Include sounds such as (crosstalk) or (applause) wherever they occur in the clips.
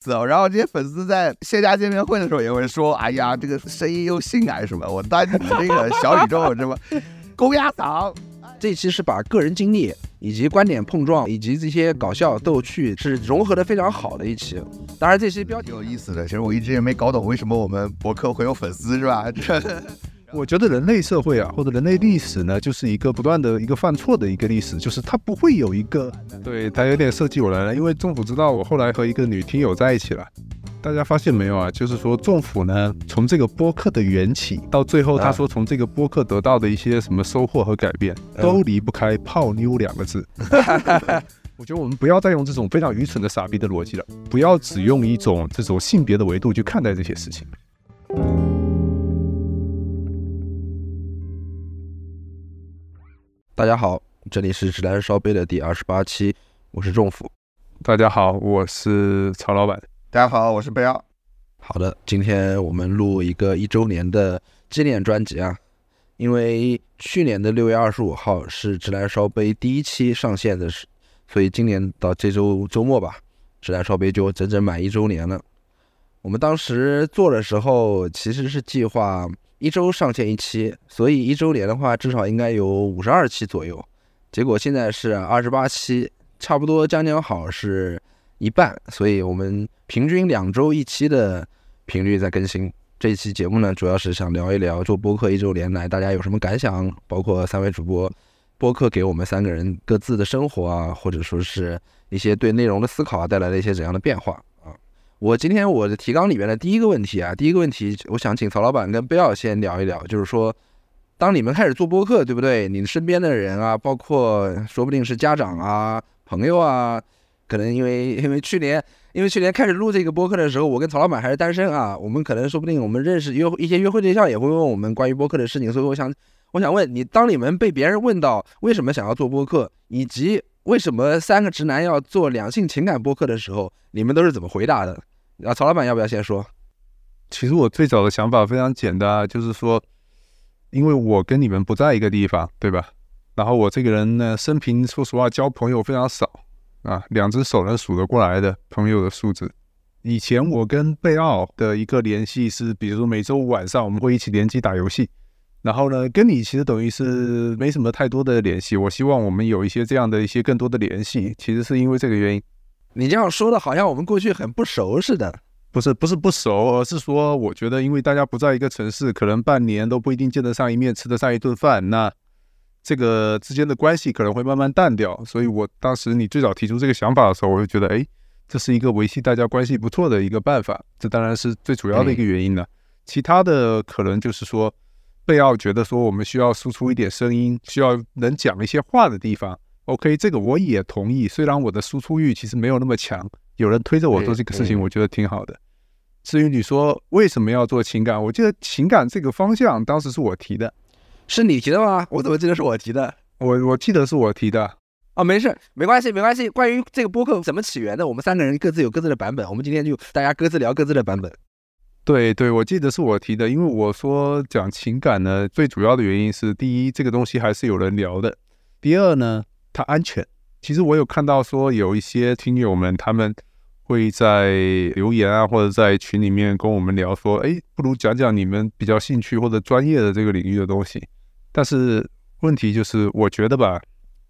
走，然后这些粉丝在线下见面会的时候也会说：“哎呀，这个声音又性感什么，我当你这个小宇宙什么 (laughs) 公鸭嗓。”这期是把个人经历以及观点碰撞以及这些搞笑逗趣是融合的非常好的一期。当然，这期标题挺有意思的。其实我一直也没搞懂为什么我们博客会有粉丝，是吧？这。我觉得人类社会啊，或者人类历史呢，就是一个不断的一个犯错的一个历史，就是它不会有一个，对它有点设计我来了，因为政府知道我后来和一个女听友在一起了，大家发现没有啊？就是说政府呢，从这个播客的缘起到最后，他说从这个播客得到的一些什么收获和改变，都离不开泡妞两个字。(laughs) 我觉得我们不要再用这种非常愚蠢的傻逼的逻辑了，不要只用一种这种性别的维度去看待这些事情。大家好，这里是直男烧杯的第二十八期，我是仲甫。大家好，我是曹老板。大家好，我是贝奥。好的，今天我们录一个一周年的纪念专辑啊，因为去年的六月二十五号是直男烧杯第一期上线的时，所以今年到这周周末吧，直男烧杯就整整满一周年了。我们当时做的时候，其实是计划。一周上线一期，所以一周年的话，至少应该有五十二期左右。结果现在是二十八期，差不多将将好是一半。所以我们平均两周一期的频率在更新。这一期节目呢，主要是想聊一聊做播客一周年来大家有什么感想，包括三位主播播客给我们三个人各自的生活啊，或者说是一些对内容的思考啊，带来了一些怎样的变化。我今天我的提纲里面的第一个问题啊，第一个问题，我想请曹老板跟贝奥先聊一聊，就是说，当你们开始做播客，对不对？你身边的人啊，包括说不定是家长啊、朋友啊，可能因为因为去年因为去年开始录这个播客的时候，我跟曹老板还是单身啊，我们可能说不定我们认识约一些约会对象也会问我们关于播客的事情，所以我想我想问你，当你们被别人问到为什么想要做播客，以及为什么三个直男要做两性情感播客的时候，你们都是怎么回答的？啊，曹老板要不要先说？其实我最早的想法非常简单，就是说，因为我跟你们不在一个地方，对吧？然后我这个人呢，生平说实话交朋友非常少啊，两只手能数得过来的朋友的数字。以前我跟贝奥的一个联系是，比如说每周五晚上我们会一起联机打游戏，然后呢，跟你其实等于是没什么太多的联系。我希望我们有一些这样的一些更多的联系，其实是因为这个原因。你这样说的好像我们过去很不熟似的，不是不是不熟，而是说我觉得因为大家不在一个城市，可能半年都不一定见得上一面，吃得上一顿饭，那这个之间的关系可能会慢慢淡掉。所以我当时你最早提出这个想法的时候，我就觉得，哎，这是一个维系大家关系不错的一个办法。这当然是最主要的一个原因了。其他的可能就是说，贝奥觉得说我们需要输出一点声音，需要能讲一些话的地方。OK，这个我也同意。虽然我的输出欲其实没有那么强，有人推着我做这个事情，我觉得挺好的。至于你说为什么要做情感，我记得情感这个方向当时是我提的，是你提的吗？我怎么记得是我提的？我我记得是我提的。哦，没事，没关系，没关系。关于这个播客怎么起源的，我们三个人各自有各自的版本。我们今天就大家各自聊各自的版本。对对，我记得是我提的，因为我说讲情感呢，最主要的原因是第一，这个东西还是有人聊的；第二呢。它安全。其实我有看到说有一些听友们，他们会在留言啊，或者在群里面跟我们聊说，哎，不如讲讲你们比较兴趣或者专业的这个领域的东西。但是问题就是，我觉得吧，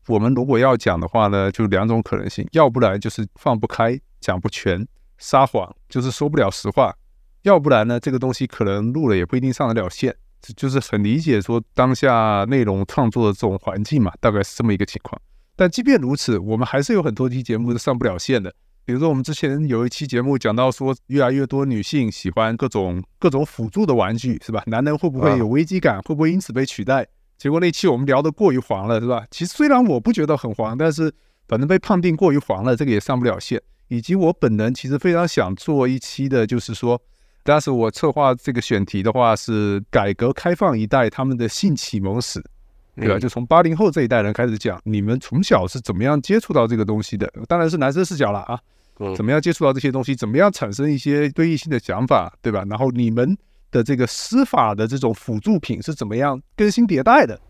我们如果要讲的话呢，就两种可能性，要不然就是放不开，讲不全，撒谎，就是说不了实话；要不然呢，这个东西可能录了也不一定上得了线。就是很理解说当下内容创作的这种环境嘛，大概是这么一个情况。但即便如此，我们还是有很多期节目是上不了线的。比如说，我们之前有一期节目讲到说，越来越多女性喜欢各种各种辅助的玩具，是吧？男人会不会有危机感？会不会因此被取代？结果那期我们聊得过于黄了，是吧？其实虽然我不觉得很黄，但是反正被判定过于黄了，这个也上不了线。以及我本人其实非常想做一期的，就是说，当时我策划这个选题的话是改革开放一代他们的性启蒙史。对吧？就从八零后这一代人开始讲，你们从小是怎么样接触到这个东西的？当然是男生视角了啊。怎么样接触到这些东西？怎么样产生一些对异性的想法？对吧？然后你们的这个司法的这种辅助品是怎么样更新迭代的？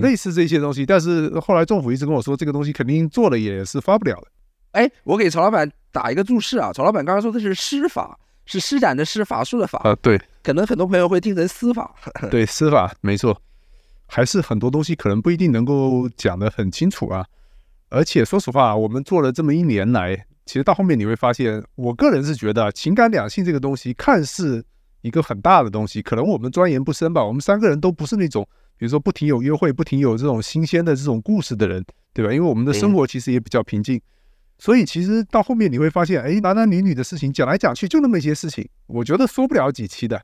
类似这些东西。但是后来政府一直跟我说，这个东西肯定做了也是发不了的。哎，我给曹老板打一个注释啊，曹老板刚刚说的是施法，是施展的施，法术的法，啊，对可能很多朋友会听成司法。对，司法没错，还是很多东西可能不一定能够讲得很清楚啊。而且说实话，我们做了这么一年来，其实到后面你会发现，我个人是觉得情感两性这个东西看似一个很大的东西，可能我们钻研不深吧。我们三个人都不是那种，比如说不停有约会、不停有这种新鲜的这种故事的人，对吧？因为我们的生活其实也比较平静，所以其实到后面你会发现，哎，男男女女的事情讲来讲去就那么一些事情，我觉得说不了几期的。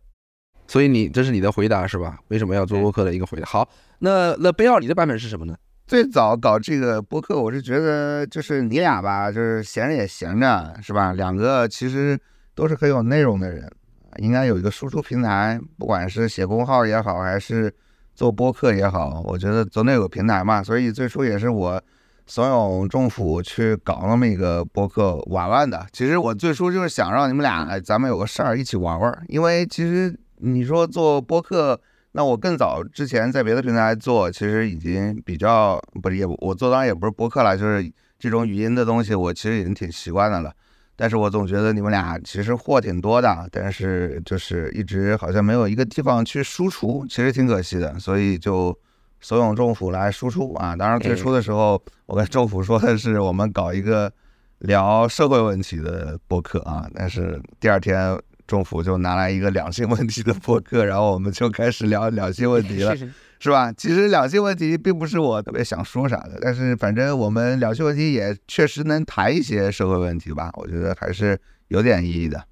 所以你这是你的回答是吧？为什么要做播客的一个回答？好，那那贝奥你的版本是什么呢？最早搞这个播客，我是觉得就是你俩吧，就是闲着也闲着，是吧？两个其实都是很有内容的人，应该有一个输出平台，不管是写公号也好，还是做播客也好，我觉得总得有个平台嘛。所以最初也是我怂恿政府去搞那么一个播客玩玩的。其实我最初就是想让你们俩，哎，咱们有个事儿一起玩玩，因为其实你说做播客。那我更早之前在别的平台做，其实已经比较不是也我做当然也不是播客了，就是这种语音的东西，我其实已经挺习惯的了。但是我总觉得你们俩其实货挺多的，但是就是一直好像没有一个地方去输出，其实挺可惜的。所以就怂恿政府来输出啊。当然最初的时候，我跟政府说的是我们搞一个聊社会问题的播客啊，但是第二天。政府就拿来一个两性问题的博客，然后我们就开始聊两性问题了，(laughs) 是吧？其实两性问题并不是我特别想说啥的，但是反正我们两性问题也确实能谈一些社会问题吧，我觉得还是有点意义的。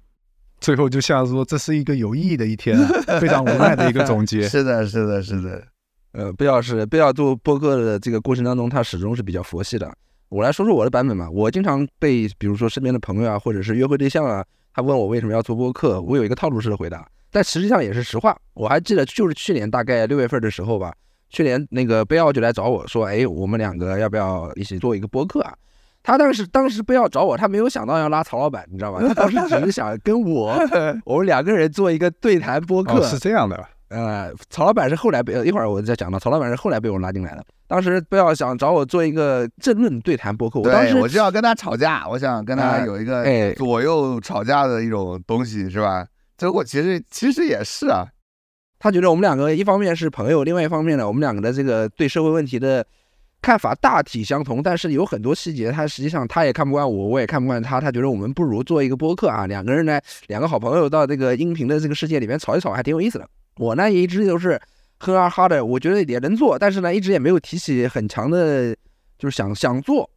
最后就像说，这是一个有意义的一天，啊 (laughs) 非常无奈的一个总结。(laughs) 是的，是的，是的。呃，贝奥是贝奥做播客的这个过程当中，他始终是比较佛系的。我来说说我的版本吧，我经常被比如说身边的朋友啊，或者是约会对象啊。他问我为什么要做播客，我有一个套路式的回答，但实际上也是实话。我还记得，就是去年大概六月份的时候吧，去年那个贝奥就来找我说：“哎，我们两个要不要一起做一个播客啊？”他当时当时不要找我，他没有想到要拉曹老板，你知道吧？他当时只是想跟我 (laughs) 我们两个人做一个对谈播客。是这样的。呃，曹老板是后来被一会儿我再讲到，曹老板是后来被我拉进来的。当时不要想找我做一个政论对谈播客，我当时我就要跟他吵架，我想跟他有一个左右吵架的一种东西，是吧？结果其实其实也是啊，他觉得我们两个一方面是朋友，另外一方面呢，我们两个的这个对社会问题的看法大体相同，但是有很多细节，他实际上他也看不惯我，我也看不惯他，他觉得我们不如做一个播客啊，两个人呢，两个好朋友到这个音频的这个世界里面吵一吵，还挺有意思的。我呢也一直都是哼啊哈的，我觉得也能做，但是呢一直也没有提起很强的，就是想想做。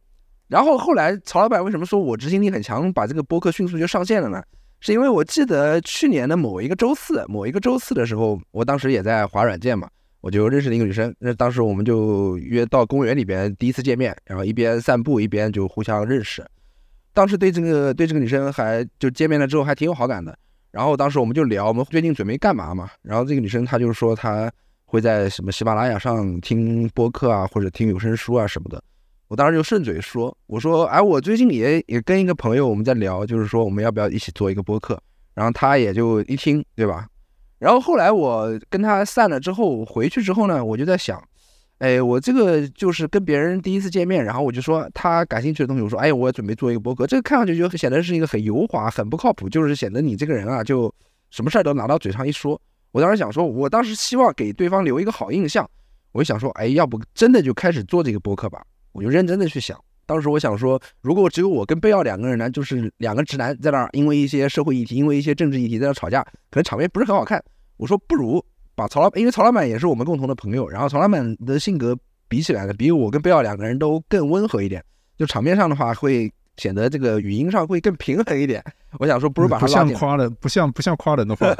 然后后来曹老板为什么说我执行力很强，把这个播客迅速就上线了呢？是因为我记得去年的某一个周四，某一个周四的时候，我当时也在滑软件嘛，我就认识了一个女生。那当时我们就约到公园里边第一次见面，然后一边散步一边就互相认识。当时对这个对这个女生还就见面了之后还挺有好感的。然后当时我们就聊，我们最近准备干嘛嘛？然后这个女生她就是说她会在什么喜马拉雅上听播客啊，或者听有声书啊什么的。我当时就顺嘴说，我说哎，我最近也也跟一个朋友我们在聊，就是说我们要不要一起做一个播客？然后她也就一听，对吧？然后后来我跟她散了之后回去之后呢，我就在想。哎，我这个就是跟别人第一次见面，然后我就说他感兴趣的东西，我说哎，我准备做一个博客，这个看上去就显得是一个很油滑、很不靠谱，就是显得你这个人啊，就什么事儿都拿到嘴上一说。我当时想说，我当时希望给对方留一个好印象，我就想说，哎，要不真的就开始做这个博客吧？我就认真的去想。当时我想说，如果只有我跟贝奥两个人呢，就是两个直男在那儿，因为一些社会议题、因为一些政治议题在那吵架，可能场面不是很好看。我说不如。把曹老板，因为曹老板也是我们共同的朋友，然后曹老板的性格比起来呢，比我跟贝奥两个人都更温和一点，就场面上的话会显得这个语音上会更平衡一点。我想说，不如把他拉不像夸人，不像不像夸人的话，(laughs)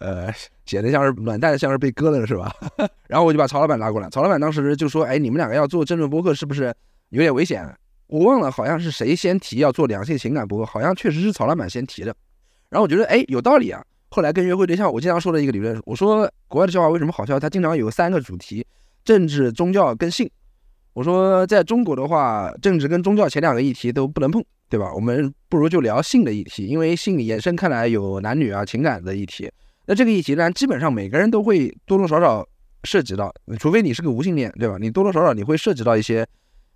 呃，显得像是暖蛋，像是被割了是吧？(laughs) 然后我就把曹老板拉过来，曹老板当时就说：“哎，你们两个要做争论播客，是不是有点危险？”我忘了，好像是谁先提要做两性情感博客，好像确实是曹老板先提的。然后我觉得，哎，有道理啊。后来跟约会对象，我经常说的一个理论，我说国外的笑话为什么好笑？它经常有三个主题：政治、宗教跟性。我说在中国的话，政治跟宗教前两个议题都不能碰，对吧？我们不如就聊性的议题，因为性延伸看来有男女啊情感的议题。那这个议题呢，基本上每个人都会多多少少涉及到，除非你是个无性恋，对吧？你多多少少你会涉及到一些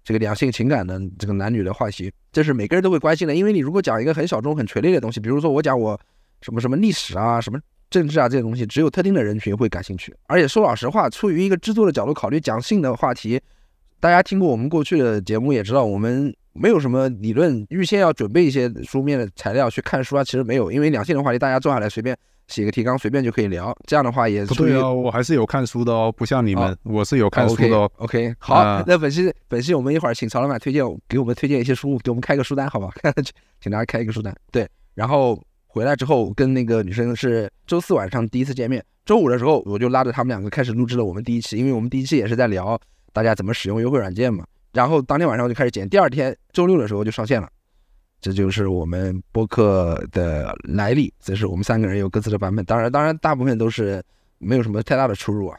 这个两性情感的这个男女的话题，这是每个人都会关心的。因为你如果讲一个很小众、很垂类的东西，比如说我讲我什么什么历史啊、什么政治啊这些东西，只有特定的人群会感兴趣。而且说老实话，出于一个制作的角度考虑，讲性的话题，大家听过我们过去的节目也知道，我们没有什么理论预先要准备一些书面的材料去看书啊，其实没有，因为两性的话题大家坐下来随便写个提纲，随便就可以聊。这样的话也不对哦，我还是有看书的哦，不像你们，我是有看书的哦。OK，好，啊那本期本期我们一会儿请曹老板推荐给我们推荐一些书，给我们开个书单，好吧？请大家开一个书单。对，然后回来之后跟那个女生是周四晚上第一次见面，周五的时候我就拉着他们两个开始录制了我们第一期，因为我们第一期也是在聊大家怎么使用优惠软件嘛。然后当天晚上我就开始剪，第二天周六的时候就上线了。这就是我们播客的来历，这是我们三个人有各自的版本，当然，当然大部分都是没有什么太大的出入啊。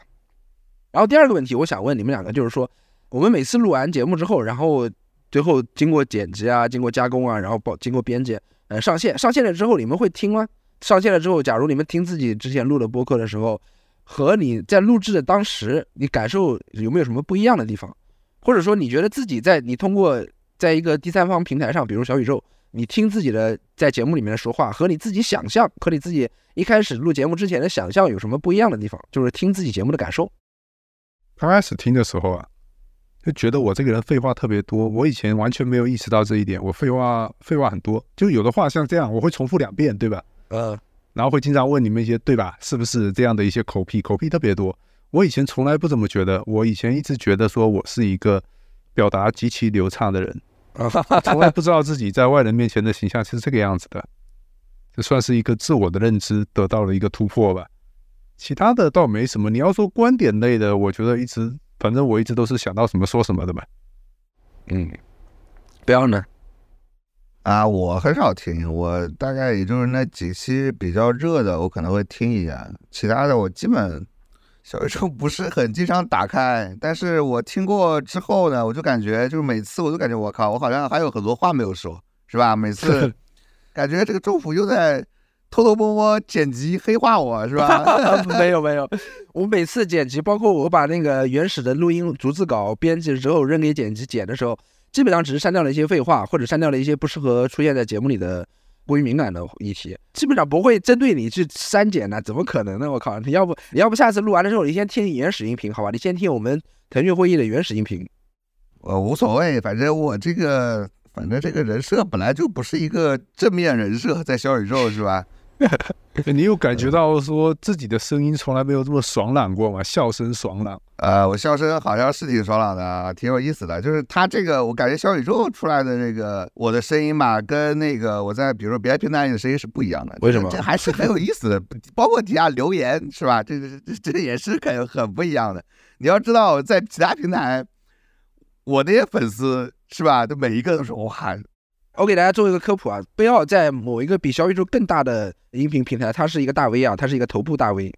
然后第二个问题，我想问你们两个，就是说，我们每次录完节目之后，然后最后经过剪辑啊，经过加工啊，然后包经过编辑，呃，上线，上线了之后你们会听吗？上线了之后，假如你们听自己之前录的播客的时候，和你在录制的当时，你感受有没有什么不一样的地方？或者说，你觉得自己在你通过在一个第三方平台上，比如小宇宙，你听自己的在节目里面的说话，和你自己想象，和你自己一开始录节目之前的想象有什么不一样的地方？就是听自己节目的感受。刚开始听的时候啊，就觉得我这个人废话特别多。我以前完全没有意识到这一点，我废话废话很多，就有的话像这样，我会重复两遍，对吧？嗯，然后会经常问你们一些对吧？是不是这样的一些口癖？口癖特别多。我以前从来不怎么觉得，我以前一直觉得说我是一个表达极其流畅的人，从来不知道自己在外人面前的形象是这个样子的。这算是一个自我的认知得到了一个突破吧。其他的倒没什么。你要说观点类的，我觉得一直，反正我一直都是想到什么说什么的嘛。嗯，不要呢？啊，我很少听，我大概也就是那几期比较热的，我可能会听一下，其他的我基本小宇宙不是很经常打开。但是我听过之后呢，我就感觉就是每次我都感觉我靠，我好像还有很多话没有说，是吧？每次感觉这个政府又在偷偷摸摸剪辑黑化我，是吧？(laughs) 没有没有，我每次剪辑，包括我把那个原始的录音逐字稿编辑之后扔给剪辑剪的时候，基本上只是删掉了一些废话，或者删掉了一些不适合出现在节目里的过于敏感的议题，基本上不会针对你去删减的，怎么可能呢？我靠，你要不你要不下次录完了之后，你先听原始音频，好吧？你先听我们腾讯会议的原始音频。我无所谓，反正我这个反正这个人设本来就不是一个正面人设，在小宇宙是吧？(laughs) 你有感觉到说自己的声音从来没有这么爽朗过吗？笑声爽朗。呃，我笑声好像是挺爽朗的，啊，挺有意思的。就是他这个，我感觉小宇宙出来的那个我的声音吧，跟那个我在比如说别的平台里的声音是不一样的。为什么这还是很有意思的，包括底下留言是吧？这这这这也是很很不一样的。你要知道，在其他平台，我那些粉丝是吧，都每一个都说哇，我给大家做一个科普啊，贝奥在某一个比小宇宙更大的音频平台，它是一个大 V 啊，它是一个头部大 V，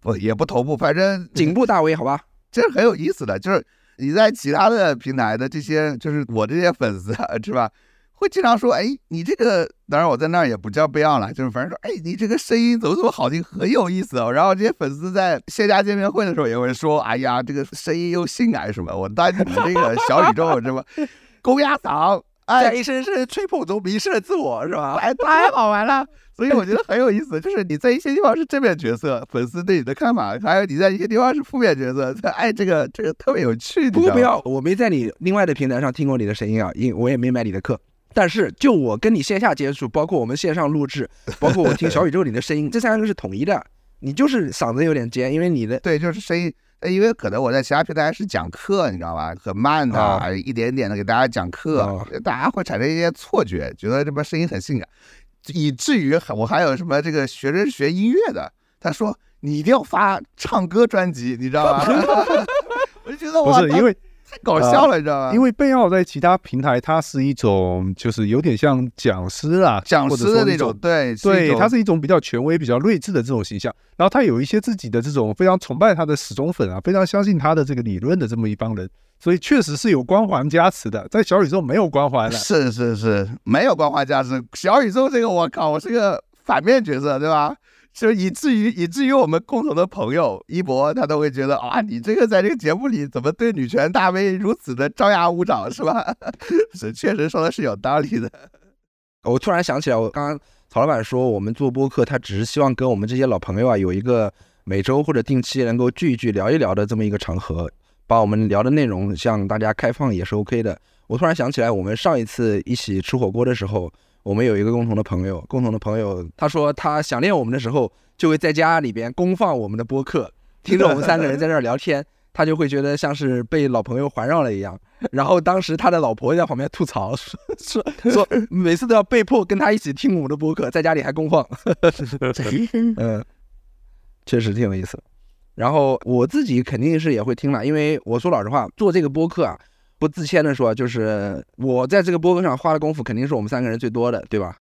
不也不头部，反正 (laughs) 颈部大 V，好吧？(laughs) 这是很有意思的，就是你在其他的平台的这些，就是我这些粉丝啊，是吧？会经常说，哎，你这个，当然我在那儿也不叫贝奥了，就是反正说，哎，你这个声音怎么这么好听，很有意思哦。然后这些粉丝在线下见面会的时候也会说，哎呀，这个声音又性感什么，我当你们这个小宇宙什么 (laughs) 公鸭嗓，哎，在一声声吹捧中迷失了自我，是吧？(laughs) 哎，太好玩了。(laughs) 所以我觉得很有意思，就是你在一些地方是正面角色，粉丝对你的看法，还有你在一些地方是负面角色，(laughs) 哎，这个这个特别有趣。不过不你知道吗要，我没在你另外的平台上听过你的声音啊，因我也没买你的课。但是就我跟你线下接触，包括我们线上录制，包括我听小宇宙里的声音，这三个是统一的。你就是嗓子有点尖，因为你的对，就是声音，呃因为可能我在其他平台是讲课，你知道吧？很慢的，啊一点点的给大家讲课，啊大家会产生一些错觉，觉得这边声音很性感，以至于我还有什么这个学生学音乐的，他说你一定要发唱歌专辑，你知道吧？(laughs) 我就觉得我，不是因为太搞笑了，你知道吗？因为贝奥在其他平台，它是一种就是有点像讲师啦，讲师的那种，对对，种他是一种比较权威、比较睿智的这种形象。然后他有一些自己的这种非常崇拜他的死忠粉啊，非常相信他的这个理论的这么一帮人，所以确实是有光环加持的。在小宇宙没有光环的，是是是，没有光环加持。小宇宙这个，我靠，我是个反面角色，对吧？就以至于以至于我们共同的朋友一博，他都会觉得啊，你这个在这个节目里怎么对女权大 V 如此的张牙舞爪，是吧？(laughs) 是确实说的是有道理的。我突然想起来，我刚刚曹老板说我们做播客，他只是希望跟我们这些老朋友啊有一个每周或者定期能够聚一聚、聊一聊的这么一个场合，把我们聊的内容向大家开放也是 OK 的。我突然想起来，我们上一次一起吃火锅的时候，我们有一个共同的朋友，共同的朋友他说他想念我们的时候，就会在家里边公放我们的播客，听着我们三个人在这儿聊天。他就会觉得像是被老朋友环绕了一样，然后当时他的老婆在旁边吐槽 (laughs) 说说说每次都要被迫跟他一起听我们的播客，在家里还公放，(laughs) 嗯，确实挺有意思。然后我自己肯定是也会听了，因为我说老实话，做这个播客啊，不自谦的说，就是我在这个播客上花的功夫，肯定是我们三个人最多的，对吧？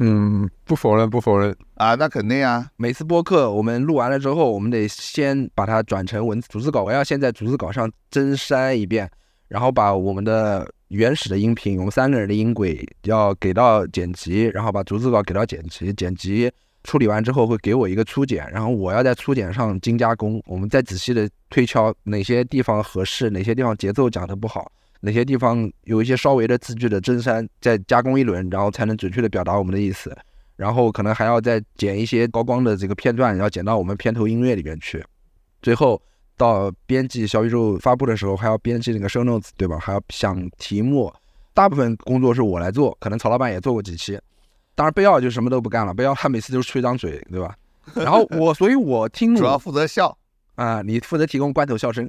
嗯，不否认，不否认啊，那肯定啊。每次播客我们录完了之后，我们得先把它转成文字逐字稿，我要先在逐字稿上真删一遍，然后把我们的原始的音频，我们三个人的音轨要给到剪辑，然后把逐字稿给到剪辑，剪辑处理完之后会给我一个粗剪，然后我要在粗剪上精加工，我们再仔细的推敲哪些地方合适，哪些地方节奏讲的不好。哪些地方有一些稍微的字句的增删，再加工一轮，然后才能准确的表达我们的意思。然后可能还要再剪一些高光的这个片段，要剪到我们片头音乐里边去。最后到编辑小宇宙发布的时候，还要编辑那个 show notes，对吧？还要想题目。大部分工作是我来做，可能曹老板也做过几期。当然贝奥就什么都不干了，贝奥他每次都是吹张嘴，对吧？(laughs) 然后我，所以我听主要负责笑啊，你负责提供罐头笑声。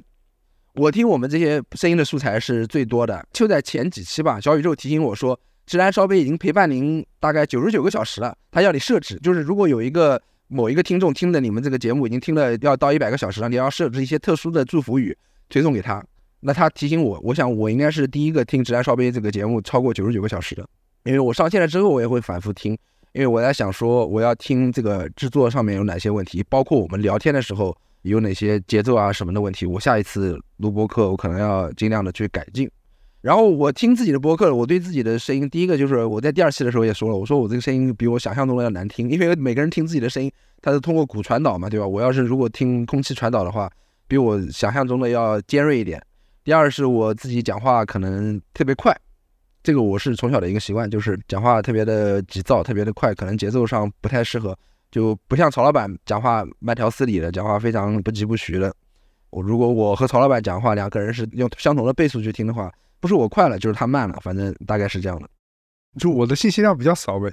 我听我们这些声音的素材是最多的，就在前几期吧。小宇宙提醒我说，直男烧杯已经陪伴您大概九十九个小时了。他要你设置，就是如果有一个某一个听众听了你们这个节目已经听了要到一百个小时了，你要设置一些特殊的祝福语推送给他。那他提醒我，我想我应该是第一个听直男烧杯这个节目超过九十九个小时的，因为我上线了之后我也会反复听，因为我在想说我要听这个制作上面有哪些问题，包括我们聊天的时候。有哪些节奏啊什么的问题？我下一次录播课，我可能要尽量的去改进。然后我听自己的播客，我对自己的声音，第一个就是我在第二期的时候也说了，我说我这个声音比我想象中的要难听，因为每个人听自己的声音，他是通过骨传导嘛，对吧？我要是如果听空气传导的话，比我想象中的要尖锐一点。第二是我自己讲话可能特别快，这个我是从小的一个习惯，就是讲话特别的急躁，特别的快，可能节奏上不太适合。就不像曹老板讲话慢条斯理的，讲话非常不疾不徐的。我如果我和曹老板讲话，两个人是用相同的倍速去听的话，不是我快了，就是他慢了，反正大概是这样的。就我的信息量比较少呗。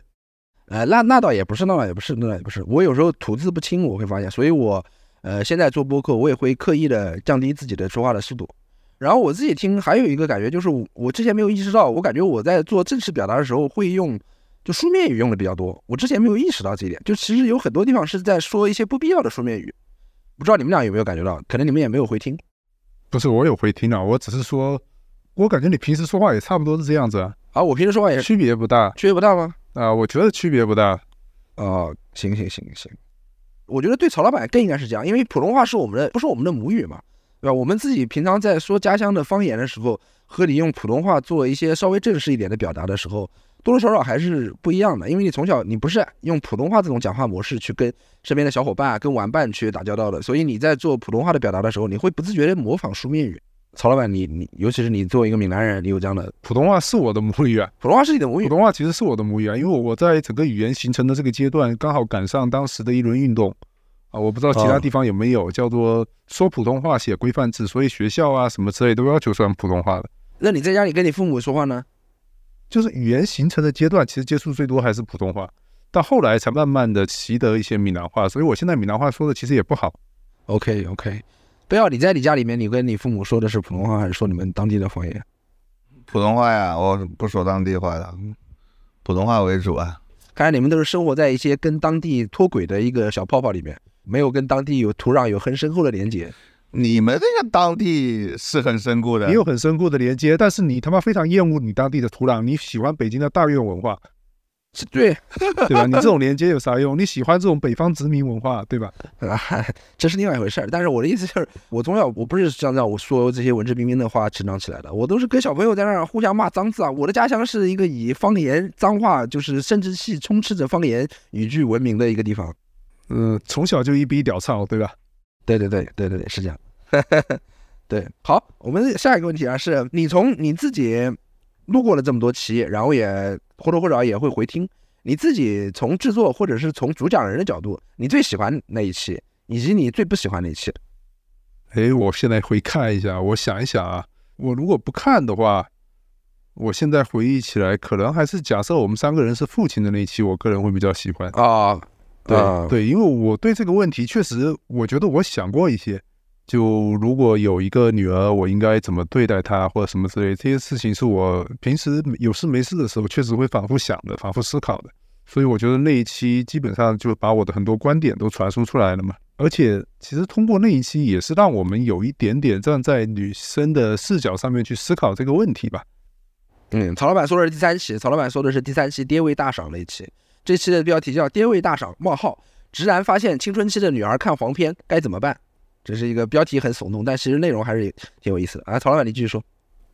呃，那那倒也不是，那倒也不是，那倒也不是。我有时候吐字不清，我会发现，所以我呃现在做播客，我也会刻意的降低自己的说话的速度。然后我自己听，还有一个感觉就是，我之前没有意识到，我感觉我在做正式表达的时候会用。就书面语用的比较多，我之前没有意识到这一点。就其实有很多地方是在说一些不必要的书面语，不知道你们俩有没有感觉到？可能你们也没有回听。不是我有回听啊，我只是说，我感觉你平时说话也差不多是这样子啊。啊，我平时说话也区别不大，区别不大吗？啊，我觉得区别不大。哦，行行行行，我觉得对曹老板更应该是这样，因为普通话是我们的，不是我们的母语嘛，对吧？我们自己平常在说家乡的方言的时候，和你用普通话做一些稍微正式一点的表达的时候。多多少少还是不一样的，因为你从小你不是用普通话这种讲话模式去跟身边的小伙伴、啊跟玩伴去打交道的，所以你在做普通话的表达的时候，你会不自觉的模仿书面语。曹老板，你你，尤其是你作为一个闽南人，你有这样的普通话是我的母语啊，普通话是你的母语，普通话其实是我的母语啊，因为我在整个语言形成的这个阶段，刚好赶上当时的一轮运动啊，我不知道其他地方有没有叫做说普通话写规范字，所以学校啊什么之类都要求说普通话的。那你在家里跟你父母说话呢？就是语言形成的阶段，其实接触最多还是普通话，到后来才慢慢的习得一些闽南话，所以我现在闽南话说的其实也不好。OK OK，不要你在你家里面，你跟你父母说的是普通话还是说你们当地的方言？普通话呀，我不说当地话的，普通话为主啊。看来你们都是生活在一些跟当地脱轨的一个小泡泡里面，没有跟当地有土壤有很深厚的连接。你们这个当地是很深固的，也有很深固的连接，但是你他妈非常厌恶你当地的土壤，你喜欢北京的大院文化，是对对吧？你这种 (laughs) 连接有啥用？你喜欢这种北方殖民文化，对吧？(laughs) 这是另外一回事儿。但是我的意思就是，我从小我不是像这样我说这些文质彬彬的话成长起来的，我都是跟小朋友在那儿互相骂脏字啊。我的家乡是一个以方言脏话，就是生殖器充斥着方言语句闻名的一个地方。嗯，从小就一逼屌操，对吧？对对对对对对，是这样。(laughs) 对，好，我们下一个问题啊，是你从你自己录过了这么多期，然后也或多或少也会回听，你自己从制作或者是从主讲人的角度，你最喜欢哪一期，以及你最不喜欢哪一期？哎，我现在回看一下，我想一想啊，我如果不看的话，我现在回忆起来，可能还是假设我们三个人是父亲的那一期，我个人会比较喜欢。啊，对、啊对，因为我对这个问题确实，我觉得我想过一些。就如果有一个女儿，我应该怎么对待她，或者什么之类，这些事情是我平时有事没事的时候，确实会反复想的，反复思考的。所以我觉得那一期基本上就把我的很多观点都传输出来了嘛。而且其实通过那一期，也是让我们有一点点站在女生的视角上面去思考这个问题吧。嗯，曹老板说的是第三期，曹老板说的是第三期爹位大赏那一期，这期的标题叫“爹味大赏：冒号直男发现青春期的女儿看黄片该怎么办”，这是一个标题很耸动，但其实内容还是挺有意思的啊。曹老板，你继续说。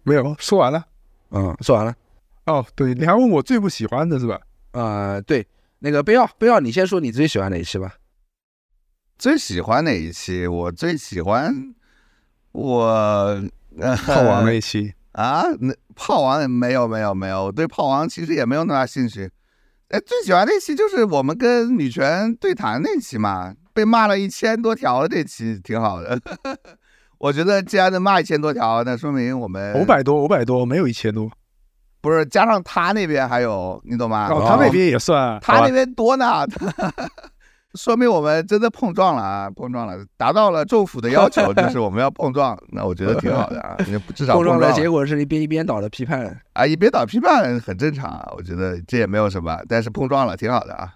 没有说完了嗯，说完了。哦，对，你还问我最不喜欢的是吧？呃，对，那个贝奥，贝奥，你先说你最喜欢哪一期吧。最喜欢哪一期？我最喜欢我呃炮王那一期，(laughs) 啊，那炮王没有没有没有，我对炮王其实也没有那么大兴趣。哎，最喜欢那期就是我们跟女权对谈那期嘛，被骂了一千多条的那期挺好的。(laughs) 我觉得既然能骂一千多条，那说明我们五百多，五百多，没有一千多。不是加上他那边还有，你懂吗？哦，他那边也算他那边多呢，说明我们真的碰撞了啊，碰撞了，达到了政府的要求，就 (laughs) 是我们要碰撞，那我觉得挺好的啊，你至少碰撞的结果是一边一边倒的批判。啊，一边倒批判很正常啊，我觉得这也没有什么，但是碰撞了挺好的啊。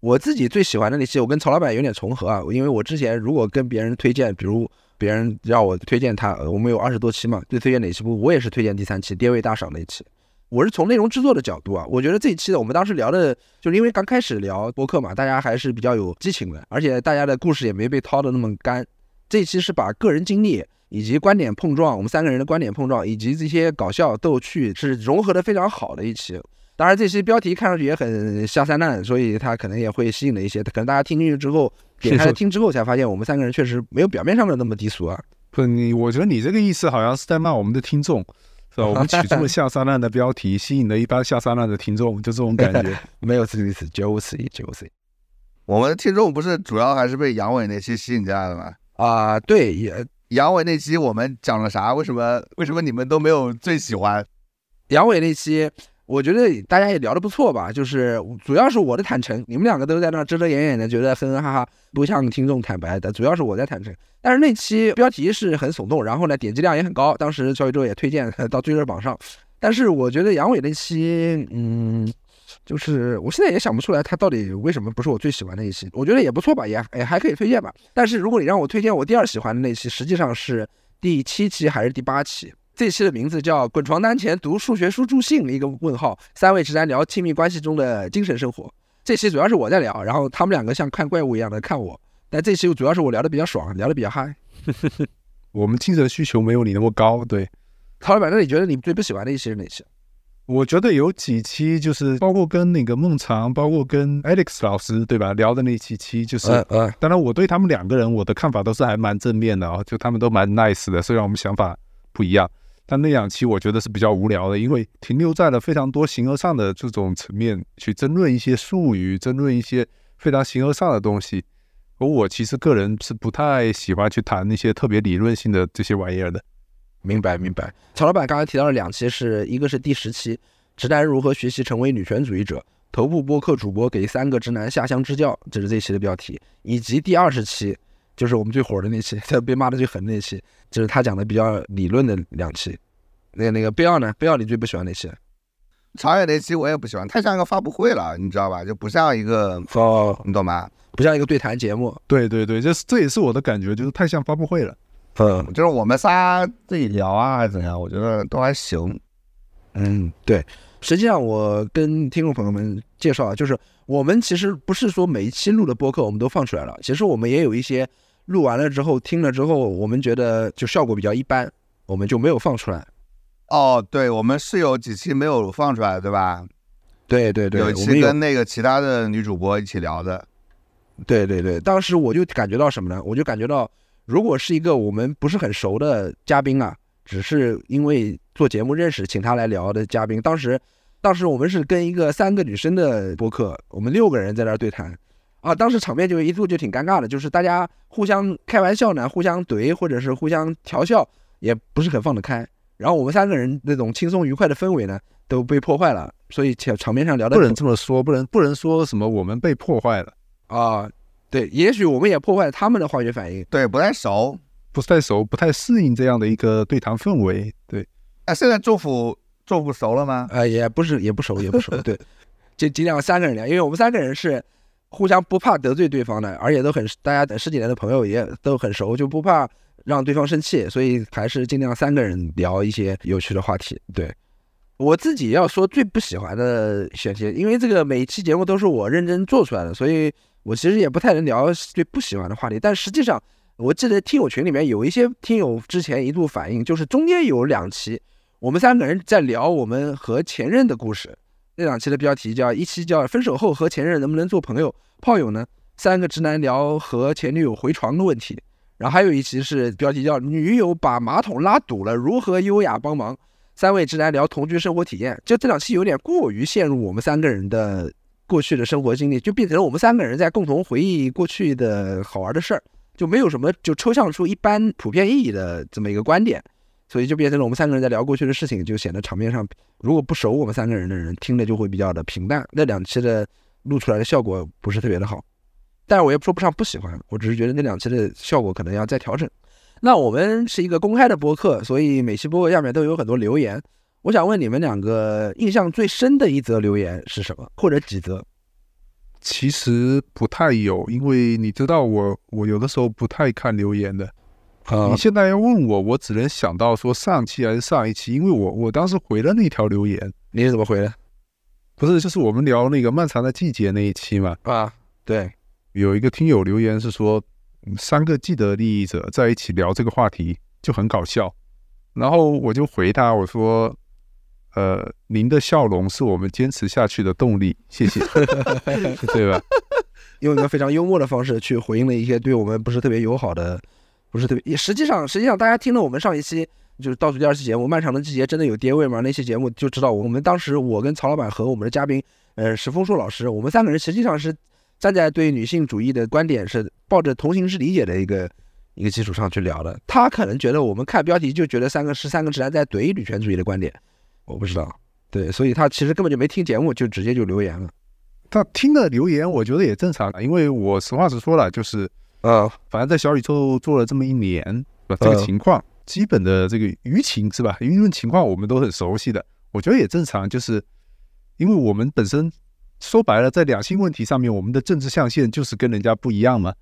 我自己最喜欢的那期，我跟曹老板有点重合啊，因为我之前如果跟别人推荐，比如别人让我推荐他，呃我们有二十多期嘛，最推荐哪期不？我也是推荐第三期爹位大赏那一期。我是从内容制作的角度啊，我觉得这一期的我们当时聊的，就是因为刚开始聊播客嘛，大家还是比较有激情的，而且大家的故事也没被掏的那么干。这一期是把个人经历以及观点碰撞，我们三个人的观点碰撞，以及这些搞笑逗趣是融合的非常好的一期。当然，这期标题看上去也很下三滥，所以它可能也会吸引了一些，可能大家听进去之后，(laughs) 点开来听之后才发现，我们三个人确实没有表面上的那么低俗啊。不，你我觉得你这个意思好像是在骂我们的听众，是吧？我们取这么下三滥的标题，(laughs) 吸引了一般下三滥的听众，就这种感觉。(laughs) 没有这个意思，绝无此意，绝无此意。我们的听众不是主要还是被杨伟那期吸引进来的吗？啊、对，也杨伟那期我们讲了啥？为什么为什么你们都没有最喜欢？杨伟那期，我觉得大家也聊得不错吧，就是主要是我的坦诚，你们两个都在那遮遮掩掩的，觉得哼哼哈哈，不向听众坦白的，主要是我在坦诚。但是那期标题是很耸动，然后呢点击量也很高，当时小宇宙也推荐到最热榜上。但是我觉得杨伟那期，嗯，就是我现在也想不出来他到底为什么不是我最喜欢的一期。我觉得也不错吧，也也还可以推荐吧。但是如果你让我推荐我第二喜欢的那期，实际上是第七期还是第八期？这期的名字叫“滚床单前读数学书助兴”一个问号，三位直男聊亲密关系中的精神生活。这期主要是我在聊，然后他们两个像看怪物一样的看我。但这期主要是我聊的比较爽，聊的比较嗨。(laughs) 我们精神需求没有你那么高，对。曹老板，那你觉得你最不喜欢的一期是哪期？我觉得有几期就是包括跟那个孟尝，包括跟 Alex 老师，对吧？聊的那几期，就是、当然我对他们两个人我的看法都是还蛮正面的啊、就他们都蛮 nice 的，虽然我们想法不一样，但那两期我觉得是比较无聊的，因为停留在了非常多形而上的这种层面去争论一些术语，争论一些非常形而上的东西。而我其实个人是不太喜欢去谈那些特别理论性的这些玩意儿的。明白明白。曹老板刚才提到了两期是，一个是第十期，直男如何学习成为女权主义者，头部播客主播给三个直男下乡支教，这是这期的标题，以及第二十期，就是我们最火的那期，(laughs) 他被骂的最狠的那期，就是他讲的比较理论的两期。那个那个贝奥呢？贝奥你最不喜欢哪期？长远那期我也不喜欢，太像一个发布会了，你知道吧？就不像一个，哦，你懂吗？不像一个对谈节目。对对对，这是这也是我的感觉，就是太像发布会了。嗯就是我们仨自己聊啊，怎样？我觉得都还行。嗯，对。实际上，我跟听众朋友们介绍啊，就是我们其实不是说每一期录的播客我们都放出来了，其实我们也有一些录完了之后听了之后，我们觉得就效果比较一般，我们就没有放出来。哦，对，我们是有几期没有放出来，对吧？对对对，有期跟那个其他的女主播一起聊的。对对对，当时我就感觉到什么呢？我就感觉到，如果是一个我们不是很熟的嘉宾啊，只是因为做节目认识，请他来聊的嘉宾，当时，当时我们是跟一个三个女生的播客，我们六个人在那儿对谈，啊，当时场面就一度就挺尴尬的，就是大家互相开玩笑呢，互相怼或者是互相调笑，也不是很放得开。然后我们三个人那种轻松愉快的氛围呢，都被破坏了，所以场场面上聊的不能这么说，不能不能说什么我们被破坏了啊，对，也许我们也破坏了他们的化学反应，对，不太熟，不太熟，不太适应这样的一个对谈氛围，对。啊现在祝福祝福熟了吗？呃，也不是，也不熟，也不熟，对，(laughs) 就尽量三个人聊，因为我们三个人是互相不怕得罪对方的，而且都很大家等十几年的朋友也都很熟，就不怕。让对方生气，所以还是尽量三个人聊一些有趣的话题。对我自己要说最不喜欢的选题，因为这个每一期节目都是我认真做出来的，所以我其实也不太能聊最不喜欢的话题。但实际上，我记得听友群里面有一些听友之前一度反映，就是中间有两期我们三个人在聊我们和前任的故事，那两期的标题叫一期叫分手后和前任能不能做朋友炮友呢？三个直男聊和前女友回床的问题。然后还有一期是标题叫“女友把马桶拉堵了，如何优雅帮忙”。三位直男聊同居生活体验，就这两期有点过于陷入我们三个人的过去的生活经历，就变成了我们三个人在共同回忆过去的好玩的事儿，就没有什么就抽象出一般普遍意义的这么一个观点，所以就变成了我们三个人在聊过去的事情，就显得场面上如果不熟我们三个人的人听着就会比较的平淡。那两期的录出来的效果不是特别的好。但是我也说不上不喜欢，我只是觉得那两期的效果可能要再调整。那我们是一个公开的播客，所以每期播客下面都有很多留言。我想问你们两个，印象最深的一则留言是什么，或者几则？其实不太有，因为你知道我，我有的时候不太看留言的。你现在要问我，我只能想到说上期还是上一期，因为我我当时回了那条留言。你是怎么回的？不是，就是我们聊那个漫长的季节那一期嘛？啊，对。有一个听友留言是说，三个既得利益者在一起聊这个话题就很搞笑，然后我就回他我说，呃，您的笑容是我们坚持下去的动力，谢谢，(laughs) 对吧？用一个非常幽默的方式去回应了一些对我们不是特别友好的，不是特别，也实际上实际上大家听了我们上一期就是倒数第二期节目《漫长的季节》真的有跌位吗？那期节目就知道我们当时我跟曹老板和我们的嘉宾呃石峰硕老师，我们三个人实际上是。站在对女性主义的观点是抱着同情式理解的一个一个基础上去聊的，他可能觉得我们看标题就觉得三个是三个直男在怼女权主义的观点，我不知道，对，所以他其实根本就没听节目，就直接就留言了。他听了留言，我觉得也正常，因为我实话实说了，就是呃，反正在小宇宙做了这么一年，这个情况基本的这个舆情是吧？舆论情况我们都很熟悉的，我觉得也正常，就是因为我们本身。说白了，在两性问题上面，我们的政治象限就是跟人家不一样嘛。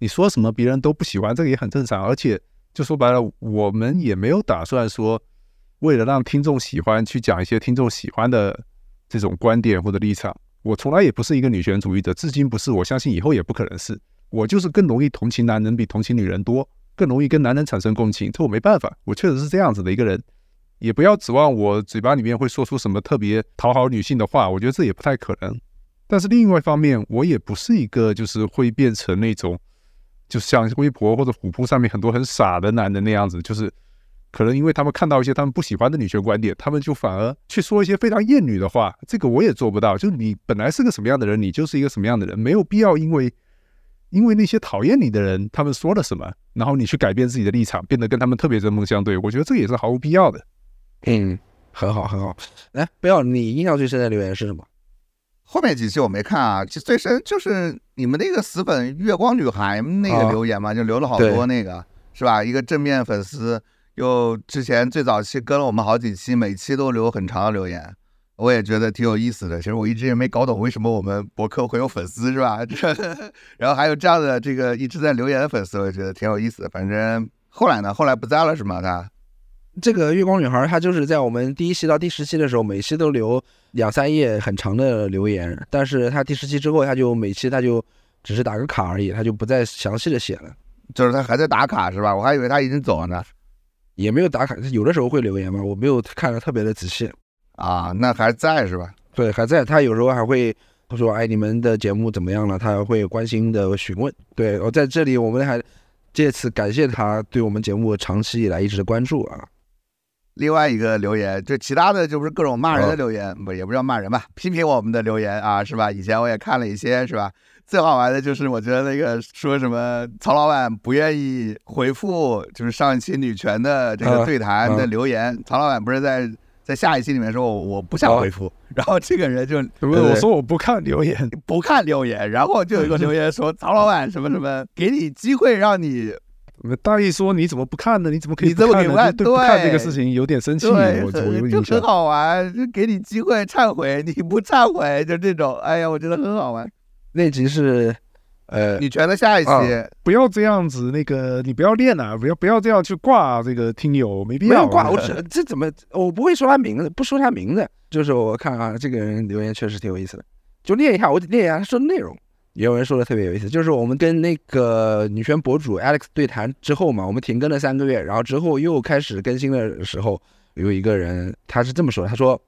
你说什么别人都不喜欢，这个也很正常。而且就说白了，我们也没有打算说为了让听众喜欢去讲一些听众喜欢的这种观点或者立场。我从来也不是一个女权主义者，至今不是，我相信以后也不可能是。我就是更容易同情男人比同情女人多，更容易跟男人产生共情。这我没办法，我确实是这样子的一个人。也不要指望我嘴巴里面会说出什么特别讨好女性的话，我觉得这也不太可能。但是另外一方面，我也不是一个就是会变成那种，就像微博或者虎扑上面很多很傻的男人那样子，就是可能因为他们看到一些他们不喜欢的女权观点，他们就反而去说一些非常厌女的话。这个我也做不到。就你本来是个什么样的人，你就是一个什么样的人，没有必要因为因为那些讨厌你的人他们说了什么，然后你去改变自己的立场，变得跟他们特别针锋相对。我觉得这也是毫无必要的。嗯，很好，很好。来，不要你印象最深的留言是什么？后面几期我没看啊，最深就是你们那个死粉月光女孩那个留言嘛，就留了好多那个，是吧？一个正面粉丝，又之前最早期跟了我们好几期，每期都留很长的留言，我也觉得挺有意思的。其实我一直也没搞懂为什么我们博客会有粉丝，是吧？(laughs) 然后还有这样的这个一直在留言的粉丝，我也觉得挺有意思的。反正后来呢，后来不在了是吗？他？这个月光女孩，她就是在我们第一期到第十期的时候，每期都留两三页很长的留言，但是她第十期之后，她就每期她就只是打个卡而已，她就不再详细的写了。就是她还在打卡是吧？我还以为她已经走了呢。也没有打卡，有的时候会留言嘛，我没有看的特别的仔细。啊，那还在是吧？对，还在。他有时候还会说哎你们的节目怎么样了，他会关心的询问。对我在这里我们还借此感谢他对我们节目长期以来一直的关注啊。另外一个留言，就其他的就不是各种骂人的哦留言，不也不叫骂人吧，批评我们的留言啊，是吧？以前我也看了一些，是吧？最好玩的就是我觉得那个说什么曹老板不愿意回复，就是上一期女权的这个啊对谈的啊留言，曹老板不是在在下一期里面说我我不想哦回复，然后这个人就我说我不看留言，(laughs) 不看留言，然后就有一个留言说 (laughs) 曹老板什么什么，给你机会让你大意说你怎么不看呢？你怎么可以不看对不看这个事情有点生气，我我有很就很。好玩，就给你机会忏悔，你不忏悔，就这种，哎呀，我觉得很好玩。那集是呃你觉得下一期，啊不要这样子，那个你不要练啊，不要不要这样去挂这个听友，没必要挂，我只这怎么我不会说他名字，不说他名字，就是我看啊，这个人留言确实挺有意思的，就练一下，我练一下他说的内容。有人说的特别有意思，就是我们跟那个女权博主 Alex 对谈之后嘛，我们停更了三个月，然后之后又开始更新的时候，有一个人他是这么说的，他说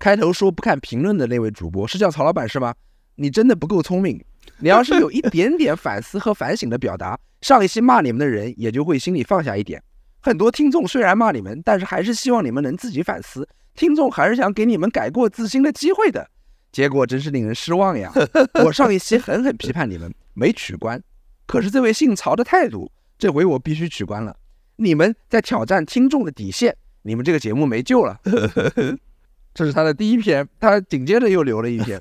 开头说不看评论的那位主播是叫曹老板是吗？你真的不够聪明，你要是有一点点反思和反省的表达，上一期骂你们的人也就会心里放下一点。很多听众虽然骂你们，但是还是希望你们能自己反思。听众还是想给你们改过自新的机会的，结果真是令人失望呀！我上一期狠狠批判你们，没取关，可是这位姓曹的态度，这回我必须取关了。你们在挑战听众的底线，你们这个节目没救了。(laughs) 这是他的第一篇，他紧接着又留了一篇，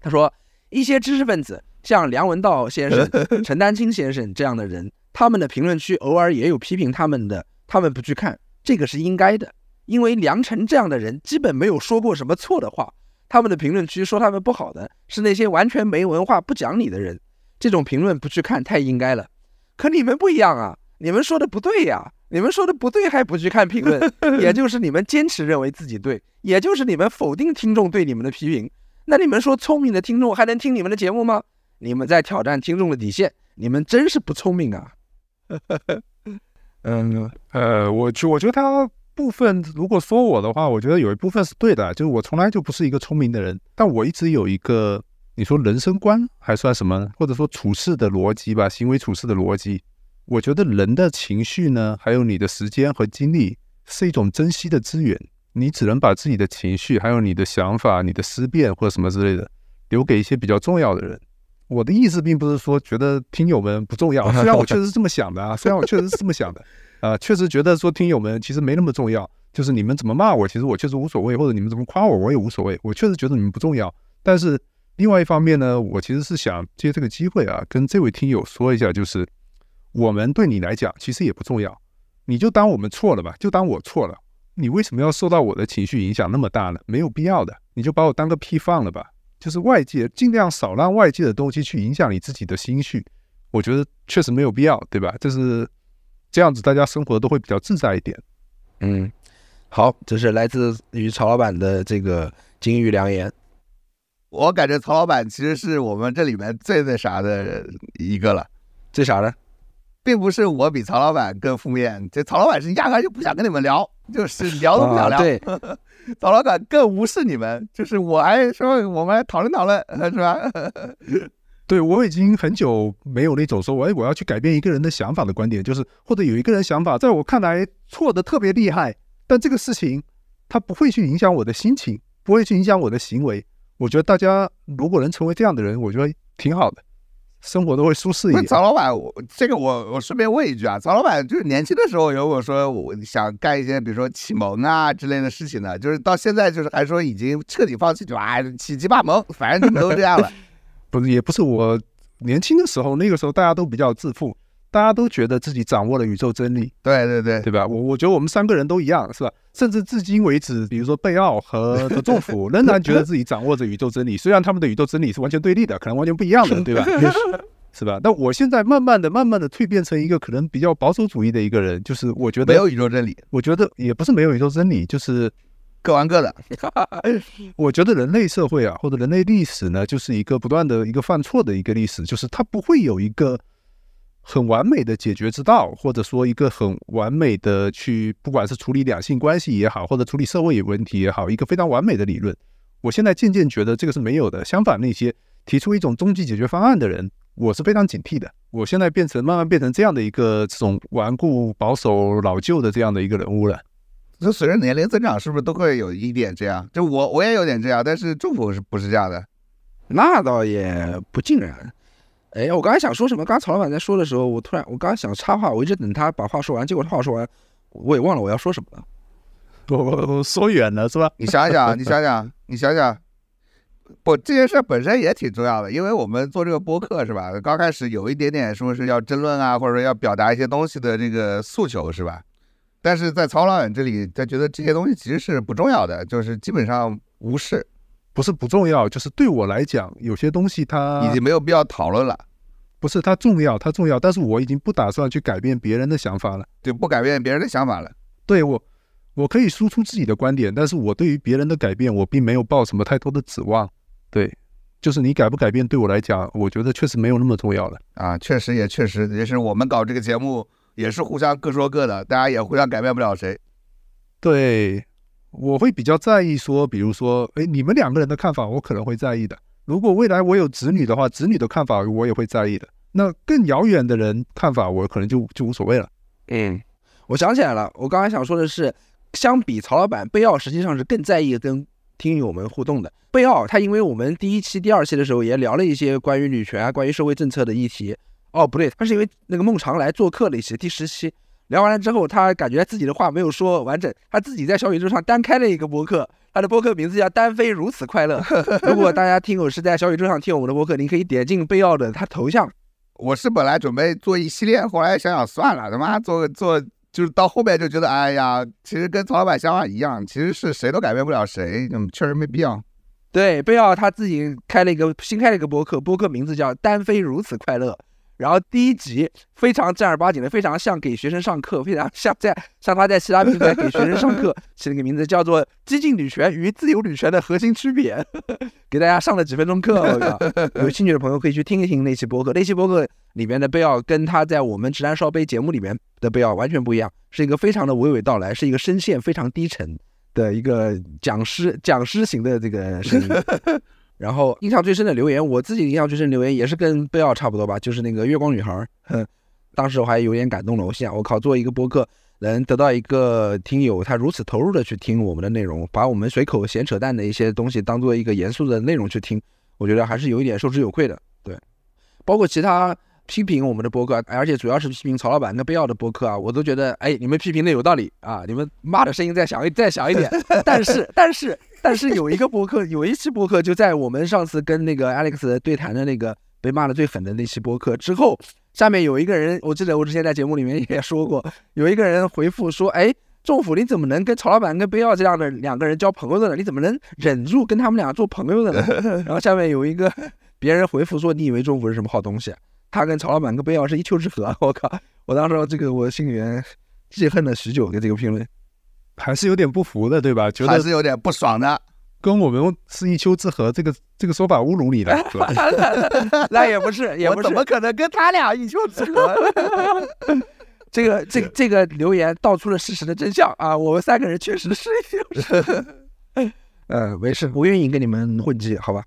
他说一些知识分子，像梁文道先生、(laughs) 陈丹青先生这样的人，他们的评论区偶尔也有批评他们的，他们不去看，这个是应该的。因为梁晨这样的人基本没有说过什么错的话，他们的评论区说他们不好的是那些完全没文化、不讲理的人，这种评论不去看太应该了。可你们不一样啊，你们说的不对呀，你们说的不对还不去看评论，(laughs) 也就是你们坚持认为自己对，也就是你们否定听众对你们的批评。那你们说聪明的听众还能听你们的节目吗？你们在挑战听众的底线，你们真是不聪明啊！(laughs) 嗯，呃，我觉我觉得他部分如果说我的话，我觉得有一部分是对的，就是我从来就不是一个聪明的人，但我一直有一个你说人生观还算什么，或者说处事的逻辑吧，行为处事的逻辑。我觉得人的情绪呢，还有你的时间和精力是一种珍惜的资源，你只能把自己的情绪，还有你的想法、你的思辨或者什么之类的，留给一些比较重要的人。我的意思并不是说觉得听友们不重要，(laughs) 虽然我确实是这么想的啊，(laughs) 虽然我确实是这么想的，啊，确实觉得说听友们其实没那么重要，就是你们怎么骂我，其实我确实无所谓，或者你们怎么夸我，我也无所谓，我确实觉得你们不重要。但是另外一方面呢，我其实是想借这个机会啊，跟这位听友说一下，就是我们对你来讲其实也不重要，你就当我们错了吧，就当我错了，你为什么要受到我的情绪影响那么大呢？没有必要的，你就把我当个屁放了吧。就是外界尽量少让外界的东西去影响你自己的心绪，我觉得确实没有必要，对吧？就是这样子，大家生活都会比较自在一点。嗯，好，这是来自于曹老板的这个金玉良言。我感觉曹老板其实是我们这里面最那啥的一个了，这啥呢？并不是我比曹老板更负面，这曹老板是压根就不想跟你们聊，就是聊都不想聊。啊对，(laughs) 曹老板更无视你们，就是我还说我们来讨论讨论，(laughs) 是吧？(laughs) 对我已经很久没有那种说，哎，我要去改变一个人的想法的观点，就是或者有一个人想法在我看来错的特别厉害，但这个事情它不会去影响我的心情，不会去影响我的行为。我觉得大家如果能成为这样的人，我觉得挺好的，生活都会舒适一那点。曹老板，我这个我我顺便问一句啊，曹老板就是年轻的时候有我说我想干一些比如说启蒙啊之类的事情呢，就是到现在就是还说已经彻底放弃，就啊起鸡巴蒙，反正你们都这样了。(laughs) 不是，也不是我年轻的时候，那个时候大家都比较自负，大家都觉得自己掌握了宇宙真理，对对对，对吧？我我觉得我们三个人都一样，是吧？甚至至今为止，比如说贝奥和和政府仍然觉得自己掌握着宇宙真理，虽然他们的宇宙真理是完全对立的，可能完全不一样的，对吧？(laughs) 是吧？但我现在慢慢的、慢慢的蜕变成一个可能比较保守主义的一个人，就是我觉得没有宇宙真理，我觉得也不是没有宇宙真理，就是各玩各的。(laughs) 我觉得人类社会啊，或者人类历史呢，就是一个不断的一个犯错的一个历史，就是它不会有一个很完美的解决之道，或者说一个很完美的去，不管是处理两性关系也好，或者处理社会问题也好，一个非常完美的理论。我现在渐渐觉得这个是没有的。相反，那些提出一种终极解决方案的人，我是非常警惕的。我现在变成慢慢变成这样的一个这种顽固、保守、老旧的这样的一个人物了。就随着年龄增长，是不是都会有一点这样？就我我也有点这样，但是政府是不是这样的？那倒也不尽然。哎，我刚才想说什么？刚刚曹老板在说的时候，我突然我刚刚想插话，我一直等他把话说完，结果他话说完，我也忘了我要说什么了。(laughs) 我说远了是吧？你想想，你想想，(laughs) 你想想，不，这件事本身也挺重要的，因为我们做这个播客是吧？刚开始有一点点说是要争论啊，或者说要表达一些东西的这个诉求是吧？但是在曹老板这里，他觉得这些东西其实是不重要的，就是基本上无视，不是不重要，就是对我来讲，有些东西它已经没有必要讨论了。不是它重要，它重要，但是我已经不打算去改变别人的想法了，对不改变别人的想法了。对我，我可以输出自己的观点，但是我对于别人的改变，我并没有抱什么太多的指望。对，就是你改不改变，对我来讲，我觉得确实没有那么重要了。啊，确实也确实也是，我们搞这个节目也是互相各说各的，大家也互相改变不了谁。对，我会比较在意说，比如说，哎，你们两个人的看法，我可能会在意的。如果未来我有子女的话，子女的看法我也会在意的。那更遥远的人看法，我可能就就无所谓了。嗯，我想起来了，我刚才想说的是，相比曹老板，贝奥实际上是更在意跟听友们互动的。贝奥他因为我们第一期、第二期的时候也聊了一些关于女权啊、关于社会政策的议题。哦，不对，他是因为那个孟尝来做客了一期，第十期聊完了之后，他感觉自己的话没有说完整，他自己在小宇宙上单开了一个播客。他的播客名字叫《单飞如此快乐》。(laughs) 如果大家听友是在小宇宙上听我们的播客，您可以点进贝奥的他头像。我是本来准备做一系列，后来想想算了，他妈做做就是到后面就觉得，哎呀，其实跟曹老板想法一样，其实是谁都改变不了谁，嗯，确实没必要。对，贝奥他自己开了一个新开了一个播客，播客名字叫《单飞如此快乐》。然后第一集非常正儿八经的，非常像给学生上课，非常像在像他在其他平台给学生上课，(laughs) 起了个名字叫做《激进女权与自由女权的核心区别》，给大家上了几分钟课。我靠，(laughs) 有兴趣的朋友可以去听一听那期播客。那期播客里面的贝奥跟他在我们直男烧杯节目里面的贝奥完全不一样，是一个非常的娓娓道来，是一个声线非常低沉的一个讲师讲师型的这个声音。(laughs) 然后印象最深的留言，我自己印象最深留言也是跟贝奥差不多吧，就是那个月光女孩，哼，当时我还有点感动了。我心想，我靠，做一个播客，能得到一个听友他如此投入的去听我们的内容，把我们随口闲扯淡的一些东西当做一个严肃的内容去听，我觉得还是有一点受之有愧的。对，包括其他批评我们的博客，而且主要是批评曹老板跟贝奥的博客啊，我都觉得，哎，你们批评的有道理啊，你们骂的声音再响一再响一点。(laughs) 但是，但是。但是有一个博客，(laughs) 有一期博客就在我们上次跟那个 Alex 对谈的那个被骂的最狠的那期博客之后，下面有一个人，我记得我之前在节目里面也说过，有一个人回复说：“哎，政府你怎么能跟曹老板跟贝奥这样的两个人交朋友的呢？你怎么能忍住跟他们俩做朋友的呢？” (laughs) 然后下面有一个别人回复说：“你以为政府是什么好东西？他跟曹老板跟贝奥是一丘之貉。(laughs) ”我靠！我当时这个我心里面记恨了许久，跟这个评论。还是有点不服的，对吧？觉得还是有点不爽的，跟我们是一丘之貉，这个这个说法侮辱你了，是吧？(laughs) 那也不是，也不是，(laughs) 怎么可能跟他俩一丘之貉？这个这这个留言道出了事实的真相啊！我们三个人确实是一丘之貉。呃，没事，不愿意跟你们混迹，好吧？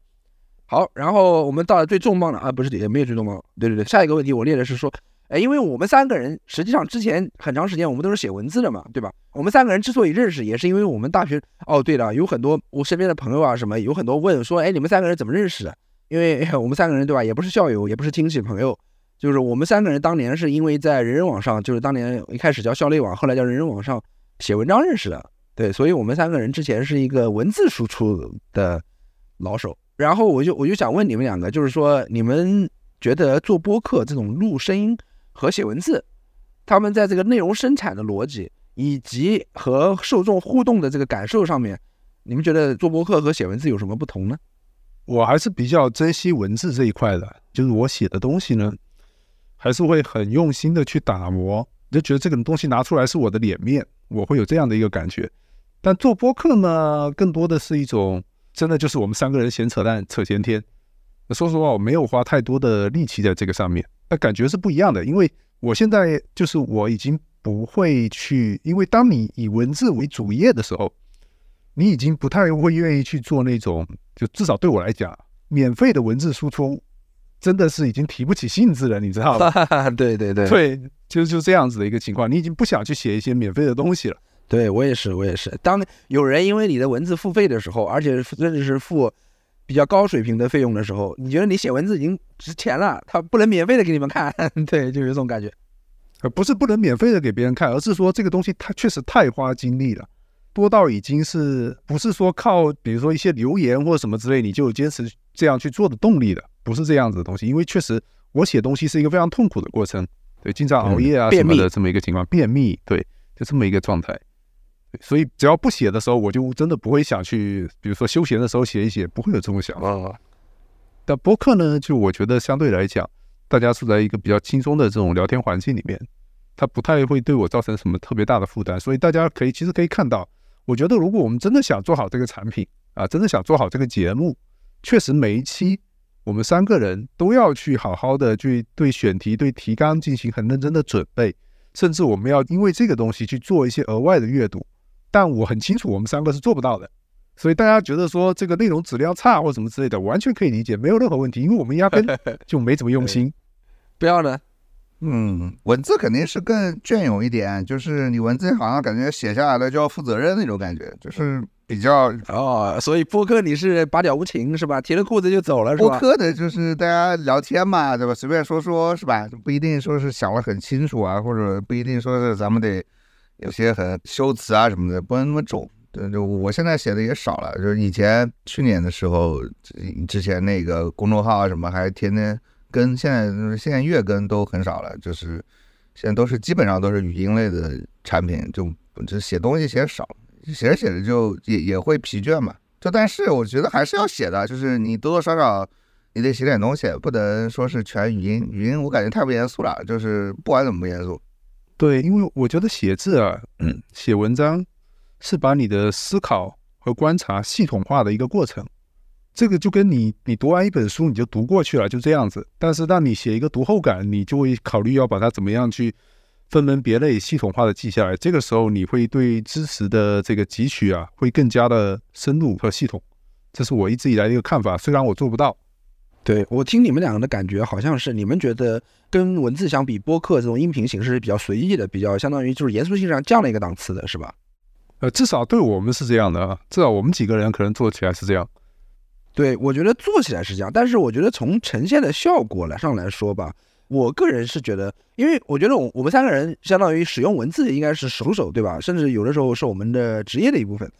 好，然后我们到了最重磅的啊，不是也没有最重磅，对对对，下一个问题我列的是说。哎，因为我们三个人实际上之前很长时间我们都是写文字的嘛，对吧？我们三个人之所以认识，也是因为我们大学哦，对了，有很多我身边的朋友啊，什么有很多问说，哎，你们三个人怎么认识的？因为我们三个人对吧，也不是校友，也不是亲戚朋友，就是我们三个人当年是因为在人人网上，就是当年一开始叫校内网，后来叫人人网上写文章认识的，对，所以我们三个人之前是一个文字输出的老手。然后我就我就想问你们两个，就是说你们觉得做播客这种录声音？和写文字，他们在这个内容生产的逻辑以及和受众互动的这个感受上面，你们觉得做播客和写文字有什么不同呢？我还是比较珍惜文字这一块的，就是我写的东西呢，还是会很用心的去打磨，就觉得这个东西拿出来是我的脸面，我会有这样的一个感觉。但做播客呢，更多的是一种真的就是我们三个人闲扯淡扯闲天。说实话，我没有花太多的力气在这个上面。那感觉是不一样的，因为我现在就是我已经不会去，因为当你以文字为主业的时候，你已经不太会愿意去做那种，就至少对我来讲，免费的文字输出，真的是已经提不起兴致了，你知道吗？(laughs) 对对对对，就就这样子的一个情况，你已经不想去写一些免费的东西了。对我也是，我也是。当有人因为你的文字付费的时候，而且甚至是付比较高水平的费用的时候，你觉得你写文字已经值钱了，他不能免费的给你们看，(laughs) 对，就有这种感觉。呃，不是不能免费的给别人看，而是说这个东西它确实太花精力了，多到已经是不是说靠比如说一些留言或者什么之类，你就有坚持这样去做的动力的，不是这样子的东西。因为确实我写东西是一个非常痛苦的过程，对，经常熬夜啊什么的这么一个情况，便秘，对，就这么一个状态。所以只要不写的时候，我就真的不会想去，比如说休闲的时候写一写，不会有这种想法。但播客呢，就我觉得相对来讲，大家处在一个比较轻松的这种聊天环境里面，它不太会对我造成什么特别大的负担。所以大家可以其实可以看到，我觉得如果我们真的想做好这个产品啊，真的想做好这个节目，确实每一期我们三个人都要去好好的去对选题、对提纲进行很认真的准备，甚至我们要因为这个东西去做一些额外的阅读。但我很清楚，我们三个是做不到的，所以大家觉得说这个内容质量差或什么之类的，完全可以理解，没有任何问题，因为我们压根 (laughs) 就没怎么用心。不要呢？嗯，文字肯定是更隽永一点，就是你文字好像感觉写下来了就要负责任那种感觉，就是比较哦。所以播客你是拔屌无情是吧？提了裤子就走了是吧？播客的就是大家聊天嘛，对吧？随便说说是吧？不一定说是想的很清楚啊，或者不一定说是咱们得。有些很修辞啊什么的不能那么重，对，就我现在写的也少了，就是以前去年的时候，之前那个公众号啊什么还天天跟，现在现在月更都很少了，就是现在都是基本上都是语音类的产品，就就写东西写少，写着写着就也也会疲倦嘛，就但是我觉得还是要写的，就是你多多少少你得写点东西，不能说是全语音，语音我感觉太不严肃了，就是不管怎么不严肃。对，因为我觉得写字啊，写文章是把你的思考和观察系统化的一个过程。这个就跟你你读完一本书你就读过去了，就这样子。但是当你写一个读后感，你就会考虑要把它怎么样去分门别类、系统化的记下来。这个时候你会对知识的这个汲取啊，会更加的深入和系统。这是我一直以来的一个看法，虽然我做不到。对我听你们两个的感觉，好像是你们觉得跟文字相比，播客这种音频形式是比较随意的，比较相当于就是严肃性上降了一个档次的，是吧？呃，至少对我们是这样的啊，至少我们几个人可能做起来是这样。对我觉得做起来是这样，但是我觉得从呈现的效果来上来说吧，我个人是觉得，因为我觉得我我们三个人相当于使用文字应该是熟手，对吧？甚至有的时候是我们的职业的一部分。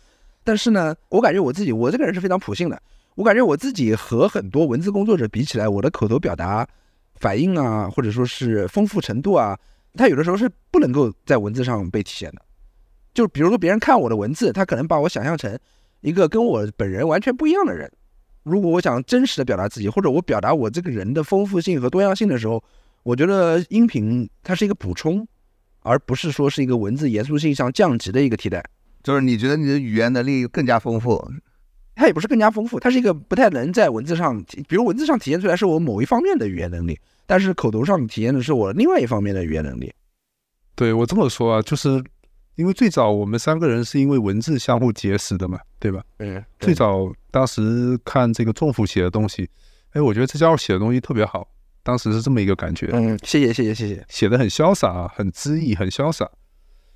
但是呢，我感觉我自己，我这个人是非常普信的。我感觉我自己和很多文字工作者比起来，我的口头表达、反应啊，或者说是丰富程度啊，它有的时候是不能够在文字上被体现的。就比如说别人看我的文字，他可能把我想象成一个跟我本人完全不一样的人。如果我想真实的表达自己，或者我表达我这个人的丰富性和多样性的时候，我觉得音频它是一个补充，而不是说是一个文字严肃性上降级的一个替代。就是你觉得你的语言能力更加丰富？它也不是更加丰富，它是一个不太能在文字上，比如文字上体现出来是我某一方面的语言能力，但是口头上体现的是我另外一方面的语言能力。对我这么说啊，就是因为最早我们三个人是因为文字相互结识的嘛，对吧？嗯。最早当时看这个仲甫写的东西，哎，我觉得这家伙写的东西特别好，当时是这么一个感觉。嗯，谢谢谢谢谢谢，写的很潇洒，很恣意，很潇洒。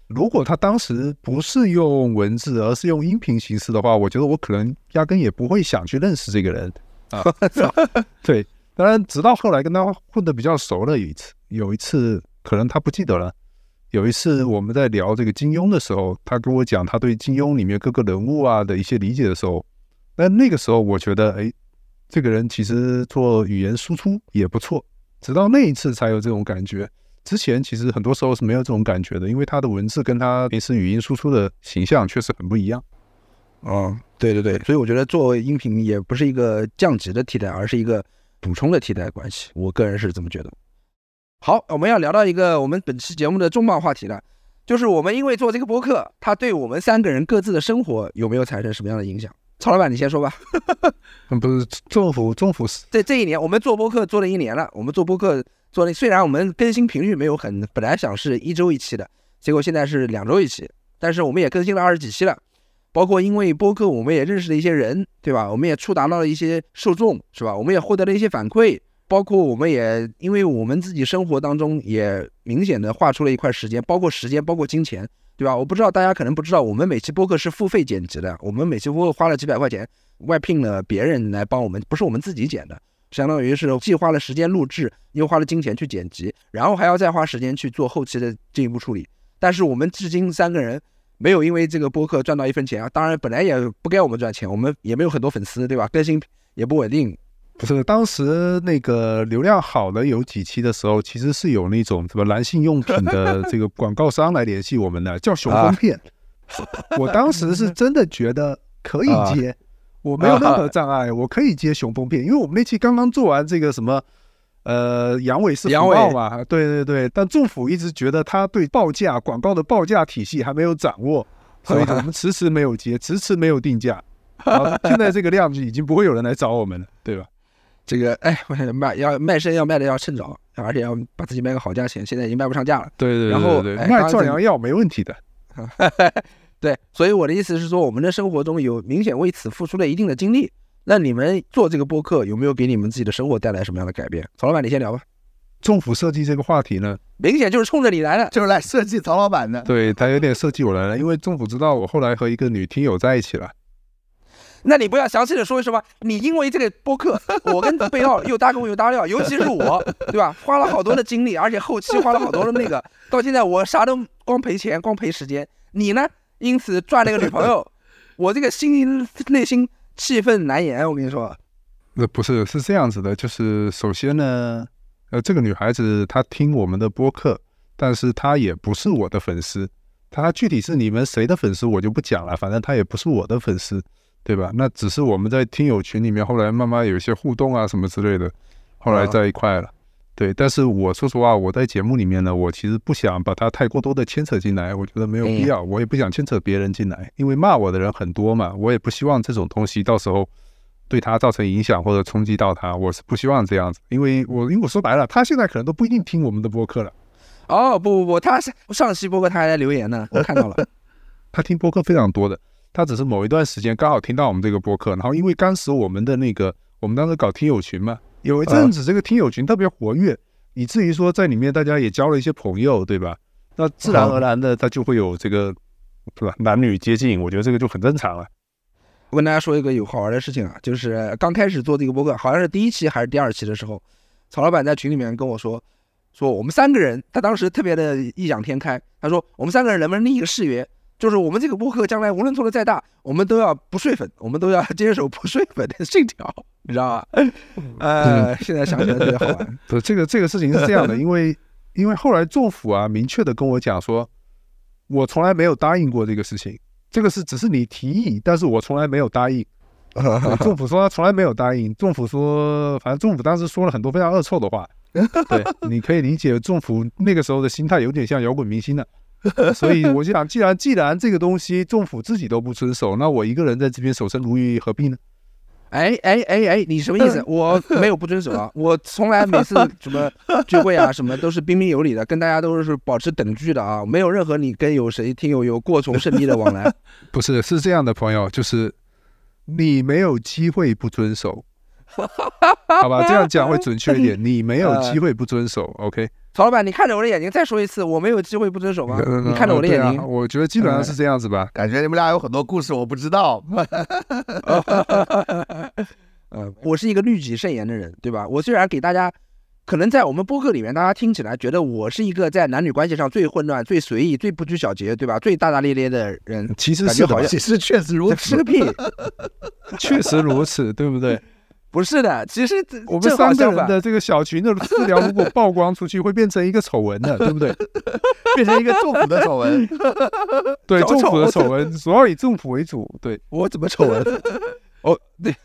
如果他当时不是用文字，而是用音频形式的话，我觉得我可能压根也不会想去认识这个人啊。(laughs) 对，当然，直到后来跟他混得比较熟了，有一次，有一次可能他不记得了。有一次我们在聊这个金庸的时候，他跟我讲他对金庸里面各个人物啊的一些理解的时候，那那个时候我觉得，哎，这个人其实做语言输出也不错。直到那一次才有这种感觉。之前其实很多时候是没有这种感觉的，因为他的文字跟他平时语音输出的形象确实很不一样。嗯，对对对，所以我觉得作为音频也不是一个降级的替代，而是一个补充的替代关系。我个人是这么觉得。好，我们要聊到一个我们本期节目的重磅话题了，就是我们因为做这个播客，它对我们三个人各自的生活有没有产生什么样的影响？曹老板，你先说吧。(laughs) 嗯，不是，政府政府是在这一年我们做播客做了一年了，我们做播客。做的虽然我们更新频率没有很，本来想是一周一期的，结果现在是两周一期，但是我们也更新了二十几期了。包括因为播客，我们也认识了一些人，对吧？我们也触达到了一些受众，是吧？我们也获得了一些反馈，包括我们也因为我们自己生活当中也明显的划出了一块时间，包括时间，包括金钱，对吧？我不知道大家可能不知道，我们每期播客是付费剪辑的，我们每期播客花了几百块钱，外聘了别人来帮我们，不是我们自己剪的，相当于是既花了时间录制，又花了金钱去剪辑，然后还要再花时间去做后期的进一步处理。但是我们至今三个人。没有因为这个播客赚到一分钱啊！当然，本来也不该我们赚钱，我们也没有很多粉丝，对吧？更新也不稳定。不是，当时那个流量好的有几期的时候，其实是有那种什么男性用品的这个广告商来联系我们的，叫熊风片。我当时是真的觉得可以接，我没有任何障碍，(laughs) 我可以接雄风片，因为我们那期刚刚做完这个什么。呃，阳痿是福报嘛？对对对，但政府一直觉得他对报价广告的报价体系还没有掌握，(laughs) 所以我们 (laughs) 迟迟没有接，迟迟没有定价。现在这个量就已经不会有人来找我们了，对吧？这个哎，卖要卖身要卖的要趁早，而且要把自己卖个好价钱。现在已经卖不上价了。对对对，然后卖壮阳药没问题的。对，所以我的意思是说，我们的生活中有明显为此付出了一定的精力。那你们做这个播客有没有给你们自己的生活带来什么样的改变？曹老板，你先聊吧。政府设计这个话题呢，明显就是冲着你来的，(laughs) 就是来设计曹老板的。(laughs) 对他有点设计我来了，因为政府知道我后来和一个女听友在一起了。那你不要详细的说一说吧，你因为这个播客，我跟贝奥又搭工又搭料，尤其是我，对吧？花了好多的精力，而且后期花了好多的那个，到现在我啥都光赔钱，光赔时间。你呢？因此赚了个女朋友，(laughs) 我这个心内心。气愤难言，我跟你说，那不是是这样子的，就是首先呢，呃，这个女孩子她听我们的播客，但是她也不是我的粉丝，她具体是你们谁的粉丝我就不讲了，反正她也不是我的粉丝，对吧？那只是我们在听友群里面后来慢慢有一些互动啊什么之类的，后来在一块了。对，但是我说实话，我在节目里面呢，我其实不想把他太过多的牵扯进来，我觉得没有必要，我也不想牵扯别人进来，因为骂我的人很多嘛，我也不希望这种东西到时候对他造成影响或者冲击到他，我是不希望这样子，因为我因为我说白了，他现在可能都不一定听我们的播客了。哦，不不不，他是上期播客他还在留言呢，我看到了，(laughs) 他听播客非常多的，他只是某一段时间刚好听到我们这个播客，然后因为当时我们的那个我们当时搞听友群嘛。有一阵子，这个听友群特别活跃，以至于说在里面大家也交了一些朋友，对吧？那自然而然的，他就会有这个，对吧？男女接近，我觉得这个就很正常了。我跟大家说一个有好玩的事情啊，就是刚开始做这个播客，好像是第一期还是第二期的时候，曹老板在群里面跟我说，说我们三个人，他当时特别的异想天开，他说我们三个人能不能立一个誓约，就是我们这个播客将来无论做的再大，我们都要不睡粉，我们都要坚守不睡粉的信条。你知道吧？呃，现在想起来特别好玩。(laughs) 不，这个这个事情是这样的，(laughs) 因为因为后来政府啊明确的跟我讲说，我从来没有答应过这个事情，这个是只是你提议，但是我从来没有答应。(laughs) 政府说他从来没有答应，政府说反正政府当时说了很多非常恶臭的话。对，你可以理解政府那个时候的心态有点像摇滚明星的，(laughs) 所以我就想，既然既然这个东西政府自己都不遵守，那我一个人在这边守身如玉，何必呢？哎哎哎哎，你什么意思？我没有不遵守啊，(laughs) 我从来每次什么聚会啊，什么都是彬彬有礼的，跟大家都是保持等距的啊，没有任何你跟有谁听友有过从甚密的往来。(laughs) 不是，是这样的，朋友，就是你没有机会不遵守。好吧，这样讲会准确一点。你没有机会不遵守，OK？曹老板，你看着我的眼睛，再说一次，我没有机会不遵守吗？你看着我的眼睛，我觉得基本上是这样子吧。感觉你们俩有很多故事，我不知道。呃，(laughs) 我是一个律己慎言的人，对吧？我虽然给大家，可能在我们播客里面，大家听起来觉得我是一个在男女关系上最混乱、最随意、最不拘小节，对吧？最大大咧咧的人。其实是的，其实确实如此。是个屁，确实如此，对不对？不是的，其实我们三个人的这个小群的私聊，如果曝光出去，会变成一个丑闻的，(laughs) 对不对？变成一个政府的丑闻。(laughs) 对，政府的丑闻主要以政府为主。对我怎么丑闻？(laughs) 哦，对，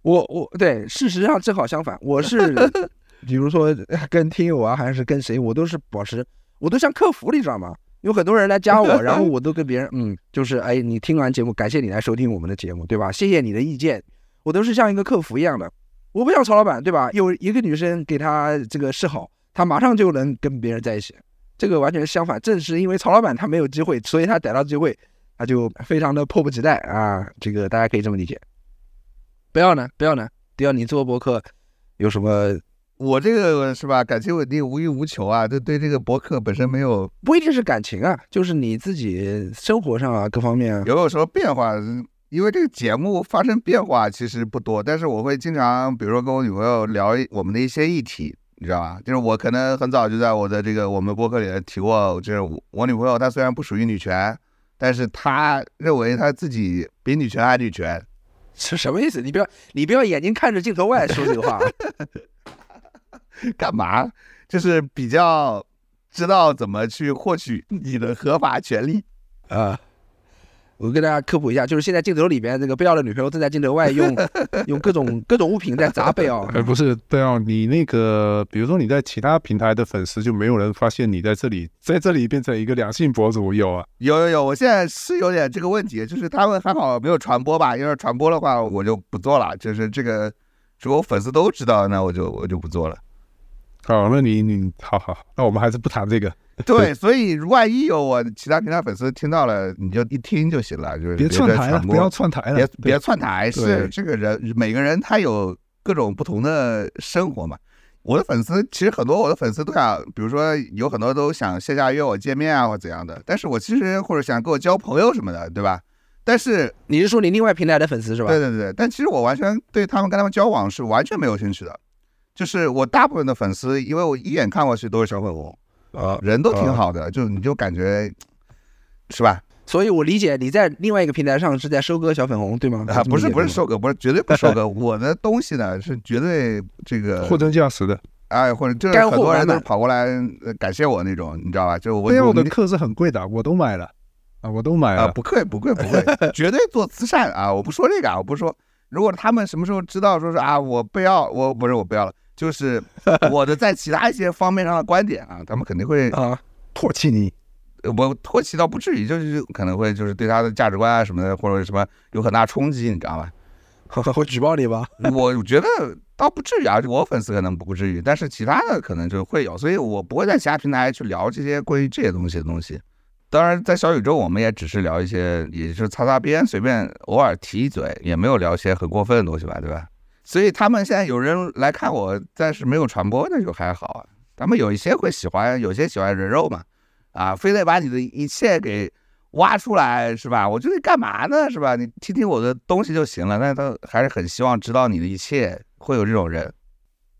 我我对，事实上正好相反，我是比如说跟听友啊，还是跟谁，我都是保持，我都像客服，你知道吗？有很多人来加我，然后我都跟别人，嗯，就是哎，你听完节目，感谢你来收听我们的节目，对吧？谢谢你的意见。我都是像一个客服一样的，我不像曹老板，对吧？有一个女生给他这个示好，他马上就能跟别人在一起。这个完全相反，正是因为曹老板他没有机会，所以他逮到机会他就非常的迫不及待啊，这个大家可以这么理解。不要呢，不要呢，不要你做博客有什么？我这个是吧？感情稳定，无欲无求啊，这对，这个博客本身没有不一定是感情啊，就是你自己生活上啊各方面啊。有有什么变化？因为这个节目发生变化其实不多，但是我会经常，比如说跟我女朋友聊我们的一些议题，你知道吧？就是我可能很早就在我的这个我们博客里提过，就是我女朋友她虽然不属于女权，但是她认为她自己比女权还女权，是什么意思？你不要你不要眼睛看着镜头外说这个话。(laughs) 干嘛？就是比较知道怎么去获取你的合法权利啊！我跟大家科普一下，就是现在镜头里边这个贝奥的女朋友正在镜头外用 (laughs) 用各种各种物品在砸贝奥。哎，不是贝奥，你那个比如说你在其他平台的粉丝就没有人发现你在这里，在这里变成一个两性博主有啊？有有有，我现在是有点这个问题，就是他们还好没有传播吧？要是传播的话，我就不做了。就是这个，如果粉丝都知道，那我就我就不做了。好，那你你好好，那我们还是不谈这个。(laughs) 对，所以万一有我其他平台粉丝听到了，你就一听就行了，就是别串台了，不要串台了，别别串台。是这个人，每个人他有各种不同的生活嘛。我的粉丝其实很多，我的粉丝都想，比如说有很多都想线下约我见面啊，或怎样的。但是我其实或者想跟我交朋友什么的，对吧？但是你是说你另外平台的粉丝是吧？对对对，但其实我完全对他们跟他们交往是完全没有兴趣的。就是我大部分的粉丝，因为我一眼看过去都是小粉红，啊，人都挺好的，就你就感觉是吧？所以我理解你在另外一个平台上是在收割小粉红，对吗？啊，不是不是收割，不是绝对不收割。我的东西呢是绝对这个货真价实的，哎，或者就是很多人都跑过来感谢我那种，你知道吧？就我我的课是很贵的，我都买了啊，我都买了啊，不贵不贵不贵，(laughs) 绝对做慈善啊！我不说这个啊，我不说。如果他们什么时候知道说是啊，我不要，我不是我不要了。就是我的在其他一些方面上的观点啊，他们肯定会啊唾弃你，我唾弃倒不至于，就是可能会就是对他的价值观啊什么的或者什么有很大冲击，你知道吧？(laughs) 会举报你吧？我觉得倒不至于啊，我粉丝可能不至于，但是其他的可能就会有，所以我不会在其他平台去聊这些关于这些东西的东西。当然，在小宇宙我们也只是聊一些，也是擦擦边，随便偶尔提一嘴，也没有聊一些很过分的东西吧，对吧？所以他们现在有人来看我，但是没有传播，那就还好啊。他们有一些会喜欢，有些喜欢人肉嘛，啊，非得把你的一切给挖出来，是吧？我觉得干嘛呢，是吧？你听听我的东西就行了。但他还是很希望知道你的一切，会有这种人。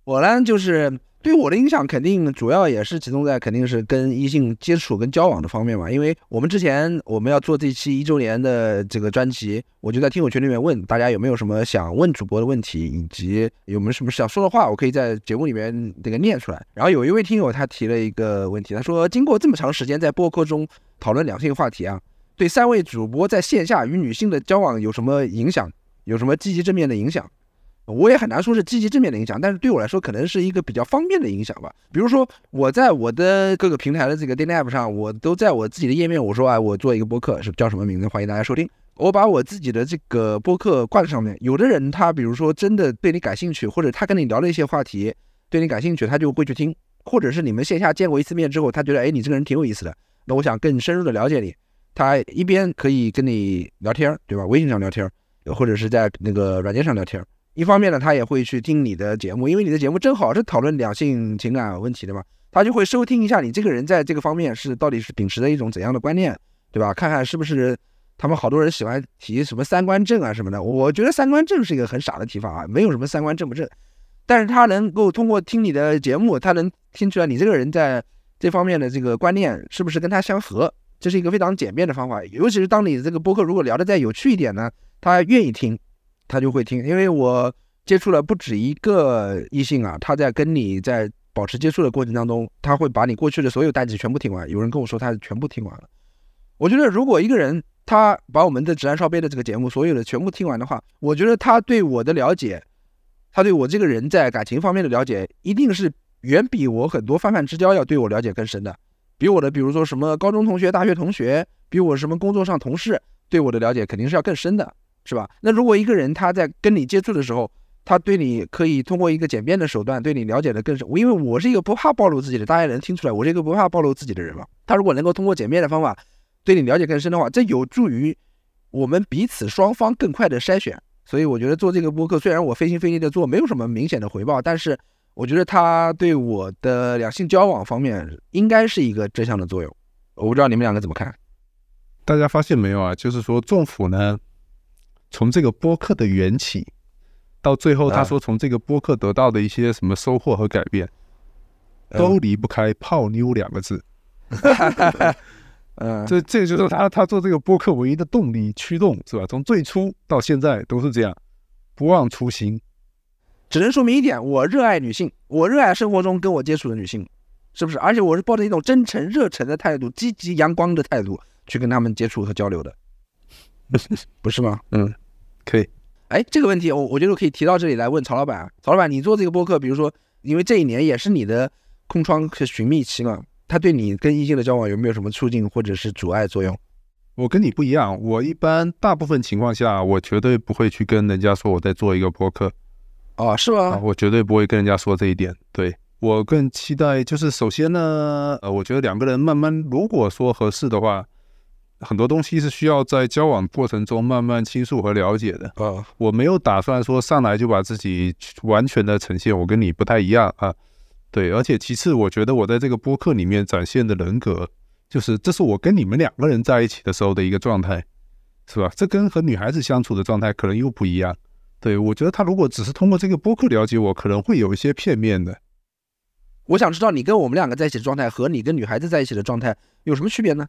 我呢，就是。对我的影响肯定主要也是集中在肯定是跟异性接触跟交往的方面嘛，因为我们之前我们要做这期一周年的这个专辑，我就在听友群里面问大家有没有什么想问主播的问题，以及有没有什么想说的话，我可以在节目里面这个念出来。然后有一位听友他提了一个问题，他说经过这么长时间在播客中讨论两性话题啊，对三位主播在线下与女性的交往有什么影响？有什么积极正面的影响？我也很难说是积极正面的影响，但是对我来说可能是一个比较方便的影响吧。比如说我在我的各个平台的这个 d a t App 上，我都在我自己的页面，我说啊，我做一个播客是叫什么名字，欢迎大家收听。我把我自己的这个播客挂在上面。有的人他比如说真的对你感兴趣，或者他跟你聊了一些话题对你感兴趣，他就会去听。或者是你们线下见过一次面之后，他觉得哎你这个人挺有意思的，那我想更深入的了解你，他一边可以跟你聊天，对吧？微信上聊天，或者是在那个软件上聊天。一方面呢，他也会去听你的节目，因为你的节目正好是讨论两性情感问题的嘛，他就会收听一下你这个人在这个方面是到底是秉持的一种怎样的观念，对吧？看看是不是他们好多人喜欢提什么三观正啊什么的。我觉得三观正是一个很傻的提法啊，没有什么三观正不正，但是他能够通过听你的节目，他能听出来你这个人在这方面的这个观念是不是跟他相合，这是一个非常简便的方法。尤其是当你这个播客如果聊得再有趣一点呢，他愿意听。他就会听，因为我接触了不止一个异性啊，他在跟你在保持接触的过程当中，他会把你过去的所有代际全部听完。有人跟我说他全部听完了。我觉得如果一个人他把我们的《直男烧杯》的这个节目所有的全部听完的话，我觉得他对我的了解，他对我这个人在感情方面的了解，一定是远比我很多泛泛之交要对我了解更深的。比我的，比如说什么高中同学、大学同学，比我什么工作上同事对我的了解肯定是要更深的。是吧？那如果一个人他在跟你接触的时候，他对你可以通过一个简便的手段对你了解的更深。因为我是一个不怕暴露自己的，大家能听出来，我是一个不怕暴露自己的人嘛。他如果能够通过简便的方法对你了解更深的话，这有助于我们彼此双方更快的筛选。所以我觉得做这个播客，虽然我费心费力的做，没有什么明显的回报，但是我觉得它对我的两性交往方面应该是一个正向的作用。我不知道你们两个怎么看？大家发现没有啊？就是说，政府呢，从这个播客的缘起，到最后他说从这个播客得到的一些什么收获和改变，都离不开“泡妞”两个字。(laughs) 嗯，这这就是他他做这个播客唯一的动力驱动，是吧？从最初到现在都是这样，不忘初心。只能说明一点，我热爱女性，我热爱生活中跟我接触的女性，是不是？而且我是抱着一种真诚、热忱的态度，积极、阳光的态度去跟他们接触和交流的，(laughs) 不是吗？嗯，可以。哎，这个问题我我觉得可以提到这里来问曹老板啊。曹老板，你做这个播客，比如说，因为这一年也是你的空窗和寻觅期嘛。他对你跟异性的交往有没有什么促进或者是阻碍作用？我跟你不一样，我一般大部分情况下，我绝对不会去跟人家说我在做一个播客。哦，是吗？我绝对不会跟人家说这一点。对我更期待就是，首先呢，呃，我觉得两个人慢慢，如果说合适的话，很多东西是需要在交往过程中慢慢倾诉和了解的。啊，我没有打算说上来就把自己完全的呈现，我跟你不太一样啊。对，而且其次，我觉得我在这个播客里面展现的人格，就是这是我跟你们两个人在一起的时候的一个状态，是吧？这跟和女孩子相处的状态可能又不一样。对我觉得他如果只是通过这个播客了解我，可能会有一些片面的。我想知道你跟我们两个在一起的状态和你跟女孩子在一起的状态有什么区别呢？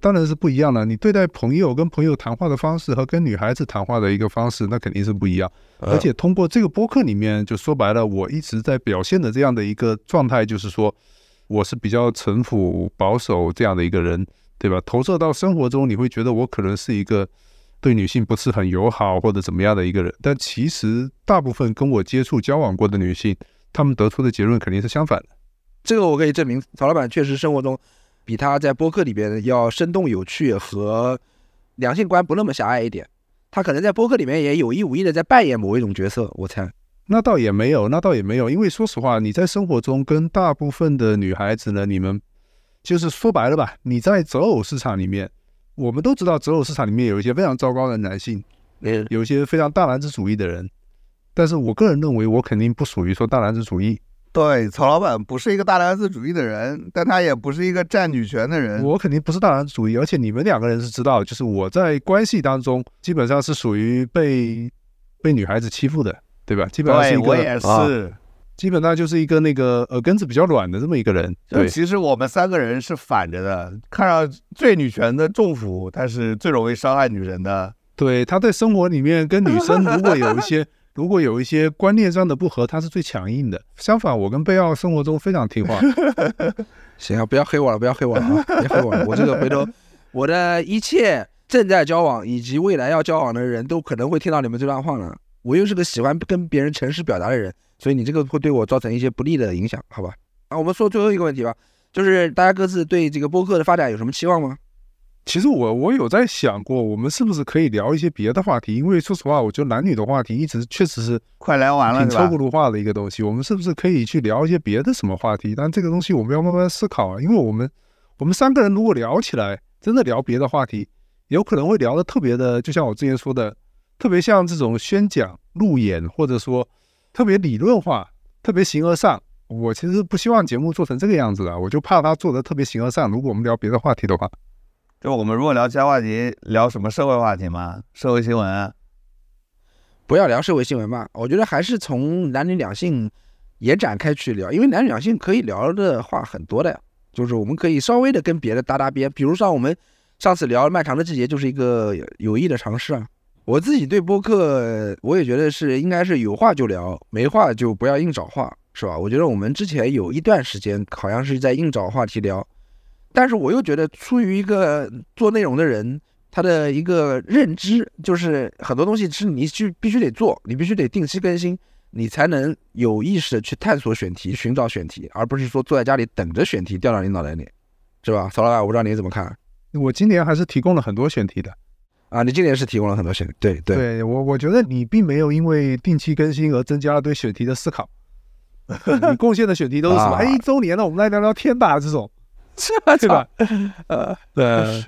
当然是不一样了。你对待朋友跟朋友谈话的方式和跟女孩子谈话的一个方式，那肯定是不一样。而且通过这个播客里面，就说白了，我一直在表现的这样的一个状态，就是说我是比较城府保守这样的一个人，对吧？投射到生活中，你会觉得我可能是一个对女性不是很友好或者怎么样的一个人。但其实大部分跟我接触交往过的女性，她们得出的结论肯定是相反的。这个我可以证明，曹老板确实生活中。比他在播客里边要生动有趣和两性观不那么狭隘一点，他可能在播客里面也有意无意的在扮演某一种角色，我猜。那倒也没有，那倒也没有，因为说实话，你在生活中跟大部分的女孩子呢，你们就是说白了吧，你在择偶市场里面，我们都知道择偶市场里面有一些非常糟糕的男性，有一些非常大男子主义的人，但是我个人认为，我肯定不属于说大男子主义。对，曹老板不是一个大男子主义的人，但他也不是一个占女权的人。我肯定不是大男子主义，而且你们两个人是知道，就是我在关系当中基本上是属于被被女孩子欺负的，对吧？基本上是一个，我也是，基本上就是一个那个耳根子比较软的这么一个人。对，其实我们三个人是反着的，看上最女权的重辅，他是最容易伤害女人的。对，他在生活里面跟女生如果有一些。如果有一些观念上的不合，他是最强硬的。相反，我跟贝奥生活中非常听话。(laughs) 行啊，不要黑我了，不要黑我了啊！(laughs) 别黑我了，我这个回头，(laughs) 我的一切正在交往以及未来要交往的人都可能会听到你们这段话了。我又是个喜欢跟别人诚实表达的人，所以你这个会对我造成一些不利的影响，好吧？啊，我们说最后一个问题吧，就是大家各自对这个播客的发展有什么期望吗？其实我我有在想过，我们是不是可以聊一些别的话题？因为说实话，我觉得男女的话题一直确实是快聊完了，挺抽不化的一个东西。我们是不是可以去聊一些别的什么话题？但这个东西我们要慢慢思考啊。因为我们我们三个人如果聊起来，真的聊别的话题，有可能会聊的特别的，就像我之前说的，特别像这种宣讲、路演，或者说特别理论化、特别形而上。我其实不希望节目做成这个样子啊，我就怕它做的特别形而上。如果我们聊别的话题的话。就我们如果聊其他话题，聊什么社会话题吗？社会新闻？不要聊社会新闻吧。我觉得还是从男女两性延展开去聊，因为男女两性可以聊的话很多的呀。就是我们可以稍微的跟别的搭搭边，比如像我们上次聊漫长的季节，就是一个有益的尝试啊。我自己对播客，我也觉得是应该是有话就聊，没话就不要硬找话，是吧？我觉得我们之前有一段时间好像是在硬找话题聊。但是我又觉得，出于一个做内容的人，他的一个认知，就是很多东西是你去必须得做，你必须得定期更新，你才能有意识的去探索选题、寻找选题，而不是说坐在家里等着选题掉到你脑袋里，是吧？曹老板，我不知道你怎么看。我今年还是提供了很多选题的啊，你今年是提供了很多选题，对对。对我，我觉得你并没有因为定期更新而增加了对选题的思考，(laughs) 你贡献的选题都是什么？哎，一周年了，我们来聊聊天吧，这种。(laughs) 是吧？对吧？(laughs) 呃，对。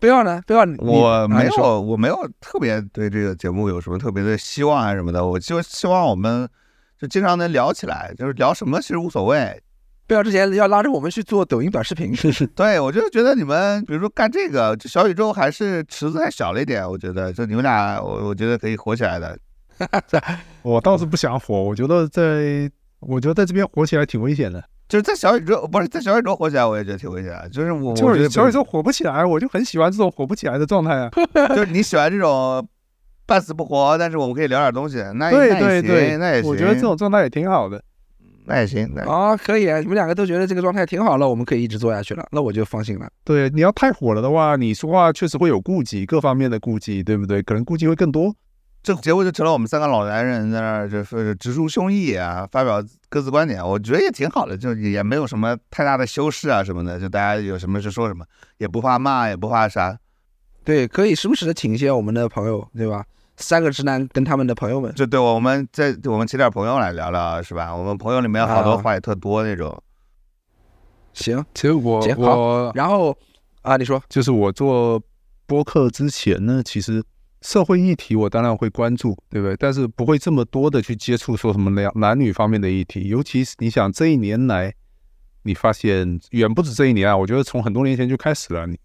不要呢？不要你我没有，我没有特别对这个节目有什么特别的希望啊什么的，我就希望我们就经常能聊起来，就是聊什么其实无所谓。不要之前要拉着我们去做抖音短视频，(laughs) 对，我就觉得你们比如说干这个，这小宇宙还是池子还小了一点，我觉得就你们俩，我我觉得可以火起来的。我倒是不想火，我觉得在，我觉得在这边火起来挺危险的。就是在小宇宙，不是在小宇宙火起来，我也觉得挺危险的。就是我，就是小宇宙火不起来，我就很喜欢这种火不起来的状态啊。(laughs) 就是你喜欢这种半死不活，但是我们可以聊点东西，那也对对行，那也行。我觉得这种状态也挺好的。那也行，那哦，可以啊，你们两个都觉得这个状态挺好了，我们可以一直做下去了，那我就放心了。对，你要太火了的话，你说话确实会有顾忌，各方面的顾忌，对不对？可能顾忌会更多。这结果就成了我们三个老男人在那儿就是直抒胸臆啊，发表各自观点，我觉得也挺好的，就也没有什么太大的修饰啊什么的，就大家有什么就说什么，也不怕骂，也不怕啥，对，可以时不时的请一些我们的朋友，对吧？三个直男跟他们的朋友们，就对我们在我们请点朋友来聊聊，是吧？我们朋友里面好多啊话也特多那种，行。其实我我然后啊，你说就是我做播客之前呢，其实社会议题我当然会关注，对不对？但是不会这么多的去接触说什么男男女方面的议题，尤其是你想这一年来，你发现远不止这一年啊，我觉得从很多年前就开始了。你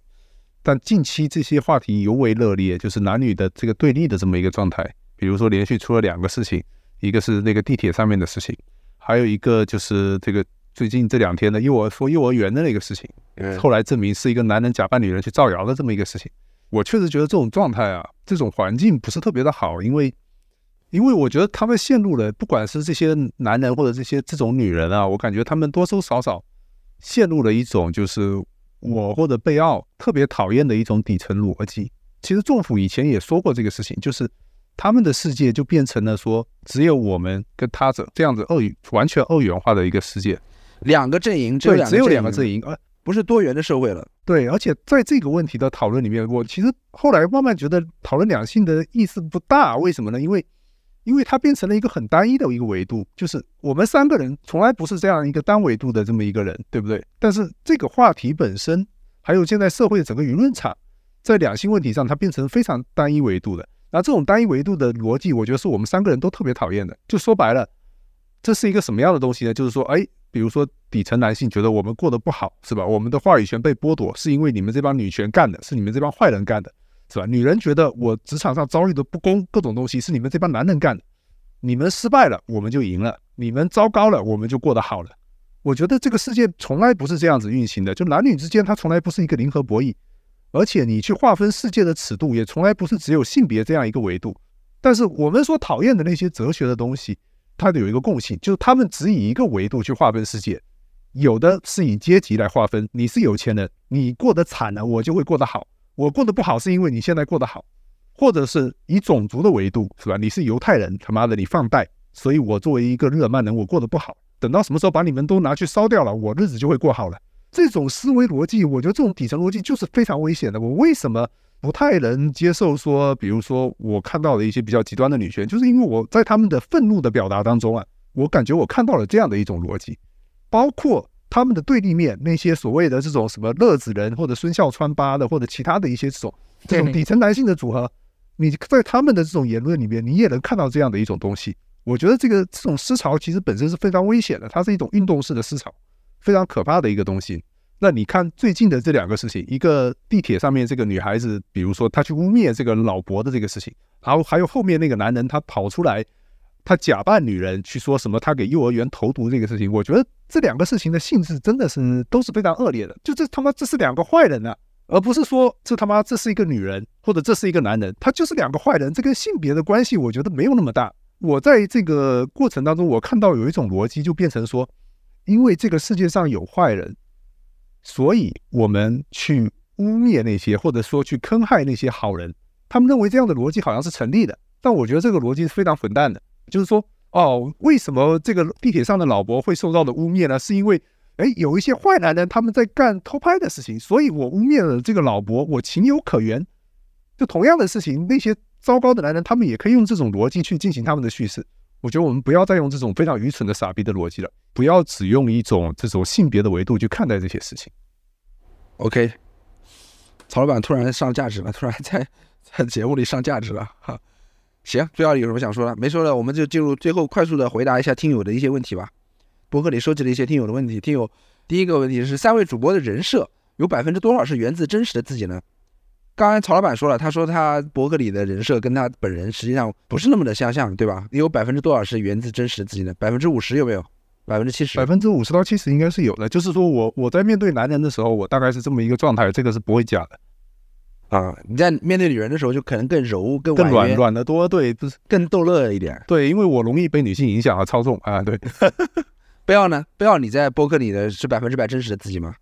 但近期这些话题尤为热烈，就是男女的这个对立的这么一个状态。比如说连续出了两个事情，一个是那个地铁上面的事情，还有一个就是这个最近这两天的幼儿说幼儿园的那个事情。后来证明是一个男人假扮女人去造谣的这么一个事情。我确实觉得这种状态啊，这种环境不是特别的好，因为因为我觉得他们陷入了，不管是这些男人或者这些这种女人啊，我感觉他们多多少少陷入了一种就是我或者贝奥特别讨厌的一种底层逻辑。其实政府以前也说过这个事情，就是他们的世界就变成了说只有我们跟他者这样子二元完全二元化的一个世界。两个阵营，只有对，两只有两个阵营，阵营，而不是多元的社会了。对，而且在这个问题的讨论里面，我其实后来慢慢觉得讨论两性的意思不大。为什么呢？因为因为它变成了一个很单一的一个维度，就是我们三个人从来不是这样一个单维度的这么一个人，对不对？但是这个话题本身，还有现在社会的整个舆论场，在两性问题上，它变成非常单一维度的。那这种单一维度的逻辑，我觉得是我们三个人都特别讨厌的。就说白了，这是一个什么样的东西呢？就是说，哎，比如说底层男性觉得我们过得不好，是吧？我们的话语权被剥夺，是因为你们这帮女权干的，是你们这帮坏人干的，是吧？女人觉得我职场上遭遇的不公，各种东西是你们这帮男人干的，你们失败了，我们就赢了；你们糟糕了，我们就过得好了。我觉得这个世界从来不是这样子运行的，就男女之间它从来不是一个零和博弈，而且你去划分世界的尺度也从来不是只有性别这样一个维度。但是我们所讨厌的那些哲学的东西，它有一个共性，就是他们只以一个维度去划分世界，有的是以阶级来划分，你是有钱人，你过得惨了，我就会过得好；我过得不好是因为你现在过得好，或者是以种族的维度，是吧？你是犹太人，他妈的你放贷，所以我作为一个日耳曼人，我过得不好。等到什么时候把你们都拿去烧掉了，我日子就会过好了。这种思维逻辑，我觉得这种底层逻辑就是非常危险的。我为什么不太能接受说，比如说我看到的一些比较极端的女权，就是因为我在他们的愤怒的表达当中啊，我感觉我看到了这样的一种逻辑，包括他们的对立面那些所谓的这种什么乐子人或者孙笑川八的或者其他的一些这种这种底层男性的组合，你在他们的这种言论里面，你也能看到这样的一种东西。我觉得这个这种思潮其实本身是非常危险的，它是一种运动式的思潮，非常可怕的一个东西。那你看最近的这两个事情，一个地铁上面这个女孩子，比如说她去污蔑这个老伯的这个事情，然后还有后面那个男人他跑出来，他假扮女人去说什么他给幼儿园投毒这个事情，我觉得这两个事情的性质真的是都是非常恶劣的，就这他妈这是两个坏人啊，而不是说这他妈这是一个女人或者这是一个男人，他就是两个坏人，这跟性别的关系我觉得没有那么大。我在这个过程当中，我看到有一种逻辑，就变成说，因为这个世界上有坏人，所以我们去污蔑那些，或者说去坑害那些好人。他们认为这样的逻辑好像是成立的，但我觉得这个逻辑是非常混蛋的。就是说，哦，为什么这个地铁上的老伯会受到的污蔑呢？是因为，哎，有一些坏男人他们在干偷拍的事情，所以我污蔑了这个老伯，我情有可原。就同样的事情，那些糟糕的男人，他们也可以用这种逻辑去进行他们的叙事。我觉得我们不要再用这种非常愚蠢的傻逼的逻辑了，不要只用一种这种性别的维度去看待这些事情。OK，曹老板突然上价值了，突然在在节目里上价值了哈。(laughs) 行，最后有什么想说的？没说的，我们就进入最后快速的回答一下听友的一些问题吧。博客里收集了一些听友的问题，听友第一个问题是三位主播的人设有百分之多少是源自真实的自己呢？刚才曹老板说了，他说他博客里的人设跟他本人实际上不是那么的相像，对吧？有百分之多少是源自真实的自己呢？百分之五十有没有？百分之七十？百分之五十到七十应该是有的。就是说我我在面对男人的时候，我大概是这么一个状态，这个是不会假的。啊，你在面对女人的时候，就可能更柔、更更软软的多，对，不是更逗乐一点。对，因为我容易被女性影响和操纵啊，对。(laughs) 不要呢？不要你在播客里的是百分之百真实的自己吗？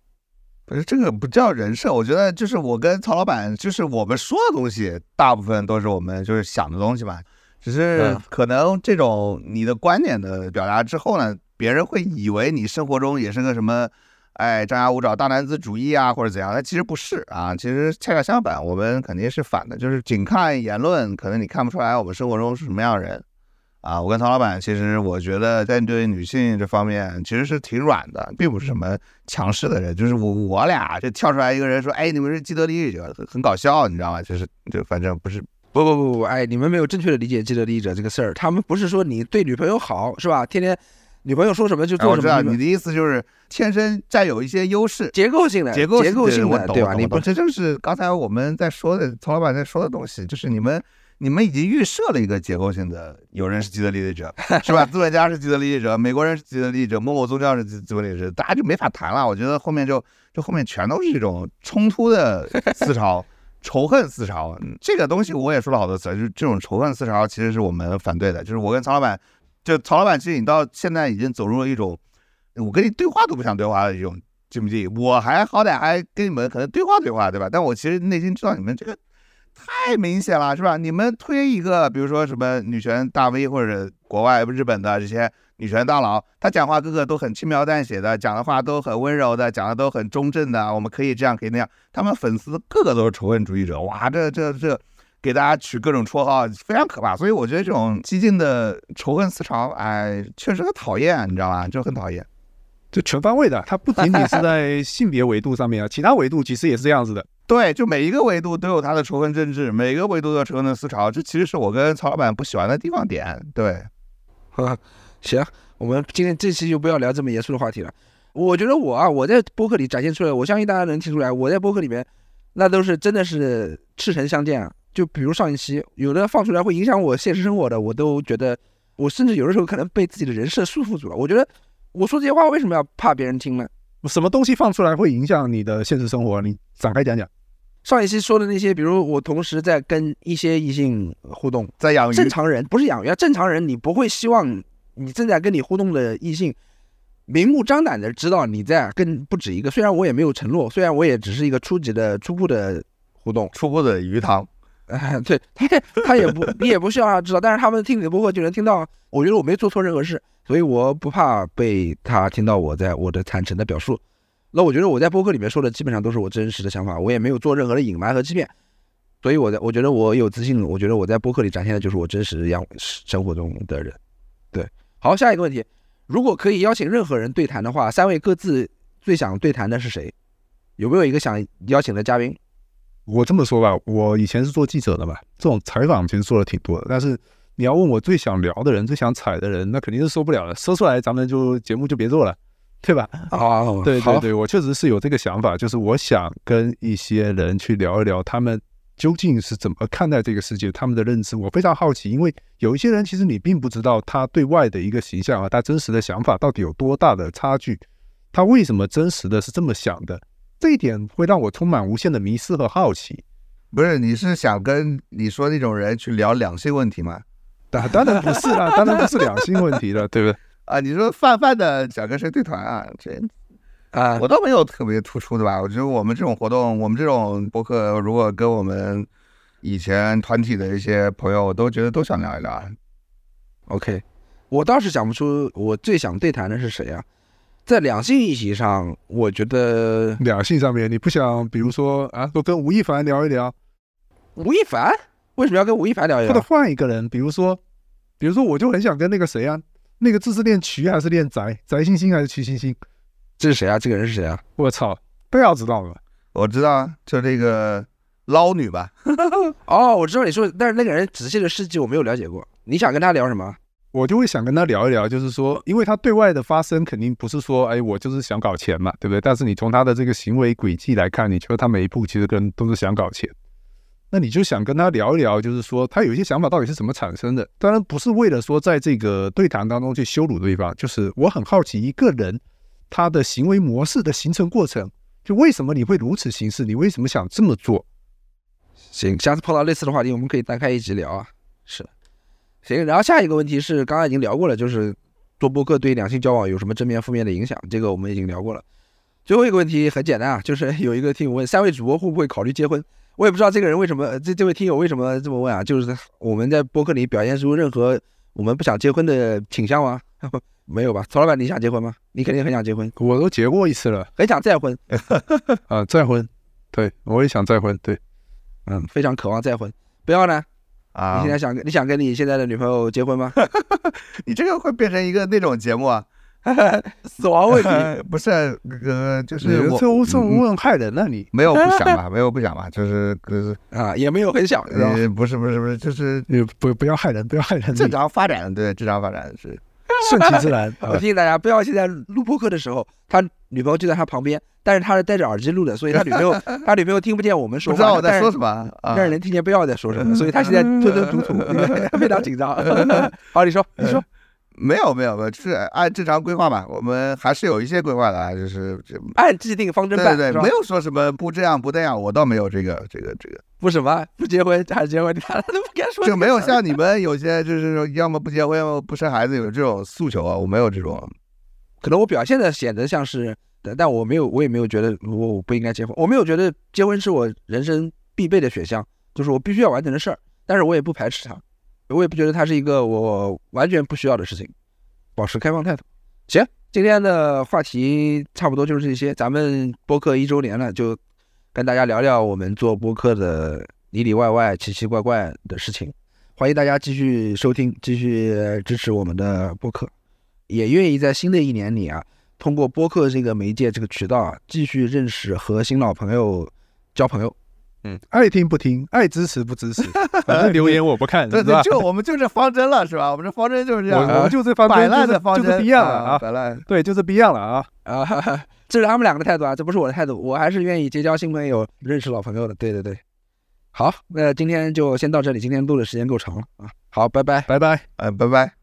不是这个不叫人设，我觉得就是我跟曹老板，就是我们说的东西，大部分都是我们就是想的东西吧。只是嗯可能这种你的观点的表达之后呢，别人会以为你生活中也是个什么，哎，张牙舞爪、大男子主义啊，或者怎样。但其实不是啊，其实恰恰相反，我们肯定是反的，就是仅看言论，可能你看不出来我们生活中是什么样的人。啊，我跟曹老板，其实我觉得在对女性这方面其实是挺软的，并不是什么强势的人。就是我我俩就跳出来一个人说，哎，你们是既得利益者，很搞笑，你知道吗？就是就反正不是不不不不，哎，你们没有正确的理解既得利益者这个事儿。他们不是说你对女朋友好是吧？天天女朋友说什么就做什么，你们道你的意思就是天生占有一些优势，结构性的结构结构性的对吧？你不懂这就是刚才我们在说的，曹老板在说的东西，就是你们你们已经预设了一个结构性的，有人是既得利益者，(laughs) 是吧？资本家是既得利益者，美国人是既得利益者，某某宗教是既既得利益者，大家就没法谈了。我觉得后面就就后面全都是这种冲突的思潮。(laughs) 仇恨思潮，嗯这个东西我也说了好多次，就是这种仇恨思潮，其实是我们反对的。就是我跟曹老板，就曹老板，其实你到现在已经走入了一种，我跟你对话都不想对话的一种进不进？我还好歹还跟你们可能对话对话，对吧？但我其实内心知道你们这个太明显了，是吧？你们推一个，比如说什么女权大 V 或者国外日本的这些女权大佬，他讲话个个都很轻描淡写的，讲的话都很温柔的，讲的都很中正的，我们可以这样，可以那样。他们粉丝个个都是仇恨主义者，哇，这这这。给大家取各种绰号，非常可怕。所以我觉得这种激进的仇恨思潮，哎，确实很讨厌，你知道吧？就很讨厌。就全方位的，它不仅仅是在性别维度上面啊，(laughs) 其他维度其实也是这样子的。对，就每一个维度都有它的仇恨政治，每个维度都有仇恨的思潮，这其实是我跟曹老板不喜欢的地方点。对，啊，(laughs) 行，我们今天这期就不要聊这么严肃的话题了。我觉得我啊，我在播客里展现出来，我相信大家能听出来，我在播客里面那都是真的是赤诚相见啊。就比如上一期有的放出来会影响我现实生活的，我都觉得我甚至有的时候可能被自己的人设束缚住了。我觉得我说这些话为什么要怕别人听呢？什么东西放出来会影响你的现实生活？你展开讲讲。上一期说的那些，比如我同时在跟一些异性互动，在养鱼，正常人不是养鱼啊，正常人你不会希望你正在跟你互动的异性明目张胆的知道你在跟不止一个。虽然我也没有承诺，虽然我也只是一个初级的初步的互动，初步的鱼塘。(laughs) 哎，对他 (laughs) 他也不你也不需要他知道，但是他们听你的播客就能听到。我觉得我没做错任何事，所以我不怕被他听到我在我的坦诚的表述。那我觉得我在播客里面说的基本上都是我真实的想法，我也没有做任何的隐瞒和欺骗。所以我在我觉得我有自信，我觉得我在播客里展现的就是我真实样生活中的人。对，好，下一个问题，如果可以邀请任何人对谈的话，三位各自最想对谈的是谁？有没有一个想邀请的嘉宾？我这么说吧，我以前是做记者的嘛，这种采访其实做的挺多的。但是你要问我最想聊的人、最想踩的人，那肯定是说不了了。说出来，咱们就节目就别做了，对吧？哦，好对对对，我确实是有这个想法，就是我想跟一些人去聊一聊，他们究竟是怎么看待这个世界，他们的认知，我非常好奇。因为有一些人，其实你并不知道他对外的一个形象啊，他真实的想法到底有多大的差距，他为什么真实的是这么想的？这一点会让我充满无限的迷思和好奇。不是，你是想跟你说那种人去聊两性问题吗？当当然不是啦，当然不是两性问题了，对不对？(laughs) 啊，你说泛泛的想跟谁对谈啊？这啊，我倒没有特别突出的吧。我觉得我们这种活动，我们这种博客，如果跟我们以前团体的一些朋友，我都觉得都想聊一聊。OK，我倒是想不出我最想对谈的是谁啊。在两性议题上，我觉得两性上面，你不想，比如说啊，多跟吴亦凡聊一聊，吴亦凡为什么要跟吴亦凡聊一或者？换一个人，比如说，比如说，我就很想跟那个谁啊，那个字是练瞿还是练翟？翟星星还是瞿星星？这是谁啊？这个人是谁啊？我操，都要知道吗。我知道啊，就这个捞女吧。(laughs) 哦，我知道你说，但是那个人仔细的事迹我没有了解过。你想跟他聊什么？我就会想跟他聊一聊，就是说，因为他对外的发声肯定不是说，哎，我就是想搞钱嘛，对不对？但是你从他的这个行为轨迹来看，你觉得他每一步其实跟都是想搞钱。那你就想跟他聊一聊，就是说他有一些想法到底是怎么产生的？当然不是为了说在这个对谈当中去羞辱对方，就是我很好奇一个人他的行为模式的形成过程，就为什么你会如此行事？你为什么想这么做？行，下次碰到类似的话题，我们可以单开一集聊啊。是，行。然后下一个问题是，刚刚已经聊过了，就是做播客对两性交往有什么正面、负面的影响？这个我们已经聊过了。最后一个问题很简单啊，就是有一个听友问，三位主播会不会考虑结婚？我也不知道这个人为什么，这这位听友为什么这么问啊？就是我们在播客里表现出任何我们不想结婚的倾向吗？(laughs) 没有吧？曹老板，你想结婚吗？你肯定很想结婚，我都结过一次了，很想再婚 (laughs) 啊，再婚，对我也想再婚，对，嗯，非常渴望再婚。不要呢？啊，你现在想跟你想跟你现在的女朋友结婚吗？(laughs) 你这个会变成一个那种节目啊？(laughs) 死亡问题 (laughs) 不是那个，就是我这这嗯问害人了，你没有不想吧，没有不想吧，就是就是啊，也没有很想，是吧？呃，不是不是不是，就是你不不要害人，不要害人，正常发展，对正常发展是 (laughs) 顺其自然。我提醒大家，不要现在录播客的时候，他女朋友就在他旁边，但是他是戴着耳机录的，所以他女朋友 (laughs) 他女朋友听不见我们说话，不知道我在说什么，但是能听见不知道我在说什么，所以他现在吞吞吐吐，(laughs) 非常紧张。好，你说，你说，没有没有没有，就是按正常规划吧，我们还是有一些规划的啊，就是这按既定方针办，对对对，没有说什么不这样不那样，我倒没有这个这个这个，不什么不结婚还是结婚，他都不敢说，就没有像你们有些就是说要么不结婚，要么不生孩子有这种诉求啊，我没有这种。可能我表现的显得像是，但但我没有，我也没有觉得我我不应该结婚，我没有觉得结婚是我人生必备的选项，就是我必须要完成的事儿，但是我也不排斥它，我也不觉得它是一个我完全不需要的事情，保持开放态度。行，今天的话题差不多就是这些，咱们播客一周年了，就跟大家聊聊我们做播客的里里外外、奇奇怪怪的事情，欢迎大家继续收听，继续支持我们的播客。也愿意在新的一年里啊，通过播客这个媒介、这个渠道啊，继续认识和新老朋友交朋友。爱听不听，爱支持不支持，(laughs) 反正留言我不看，对对？就我们就这方针了，是吧？我们这方针就是这样，我我们就这方针摆烂的方针就是 Beyond 了啊，摆烂。对，就是 Beyond 了啊。啊，哈哈，这是他们两个的态度啊，这不是我的态度，我还是愿意结交新朋友、认识老朋友的。对对对，好，那今天就先到这里，今天录的时间够长了啊，好，拜拜。拜拜。嗯，拜拜。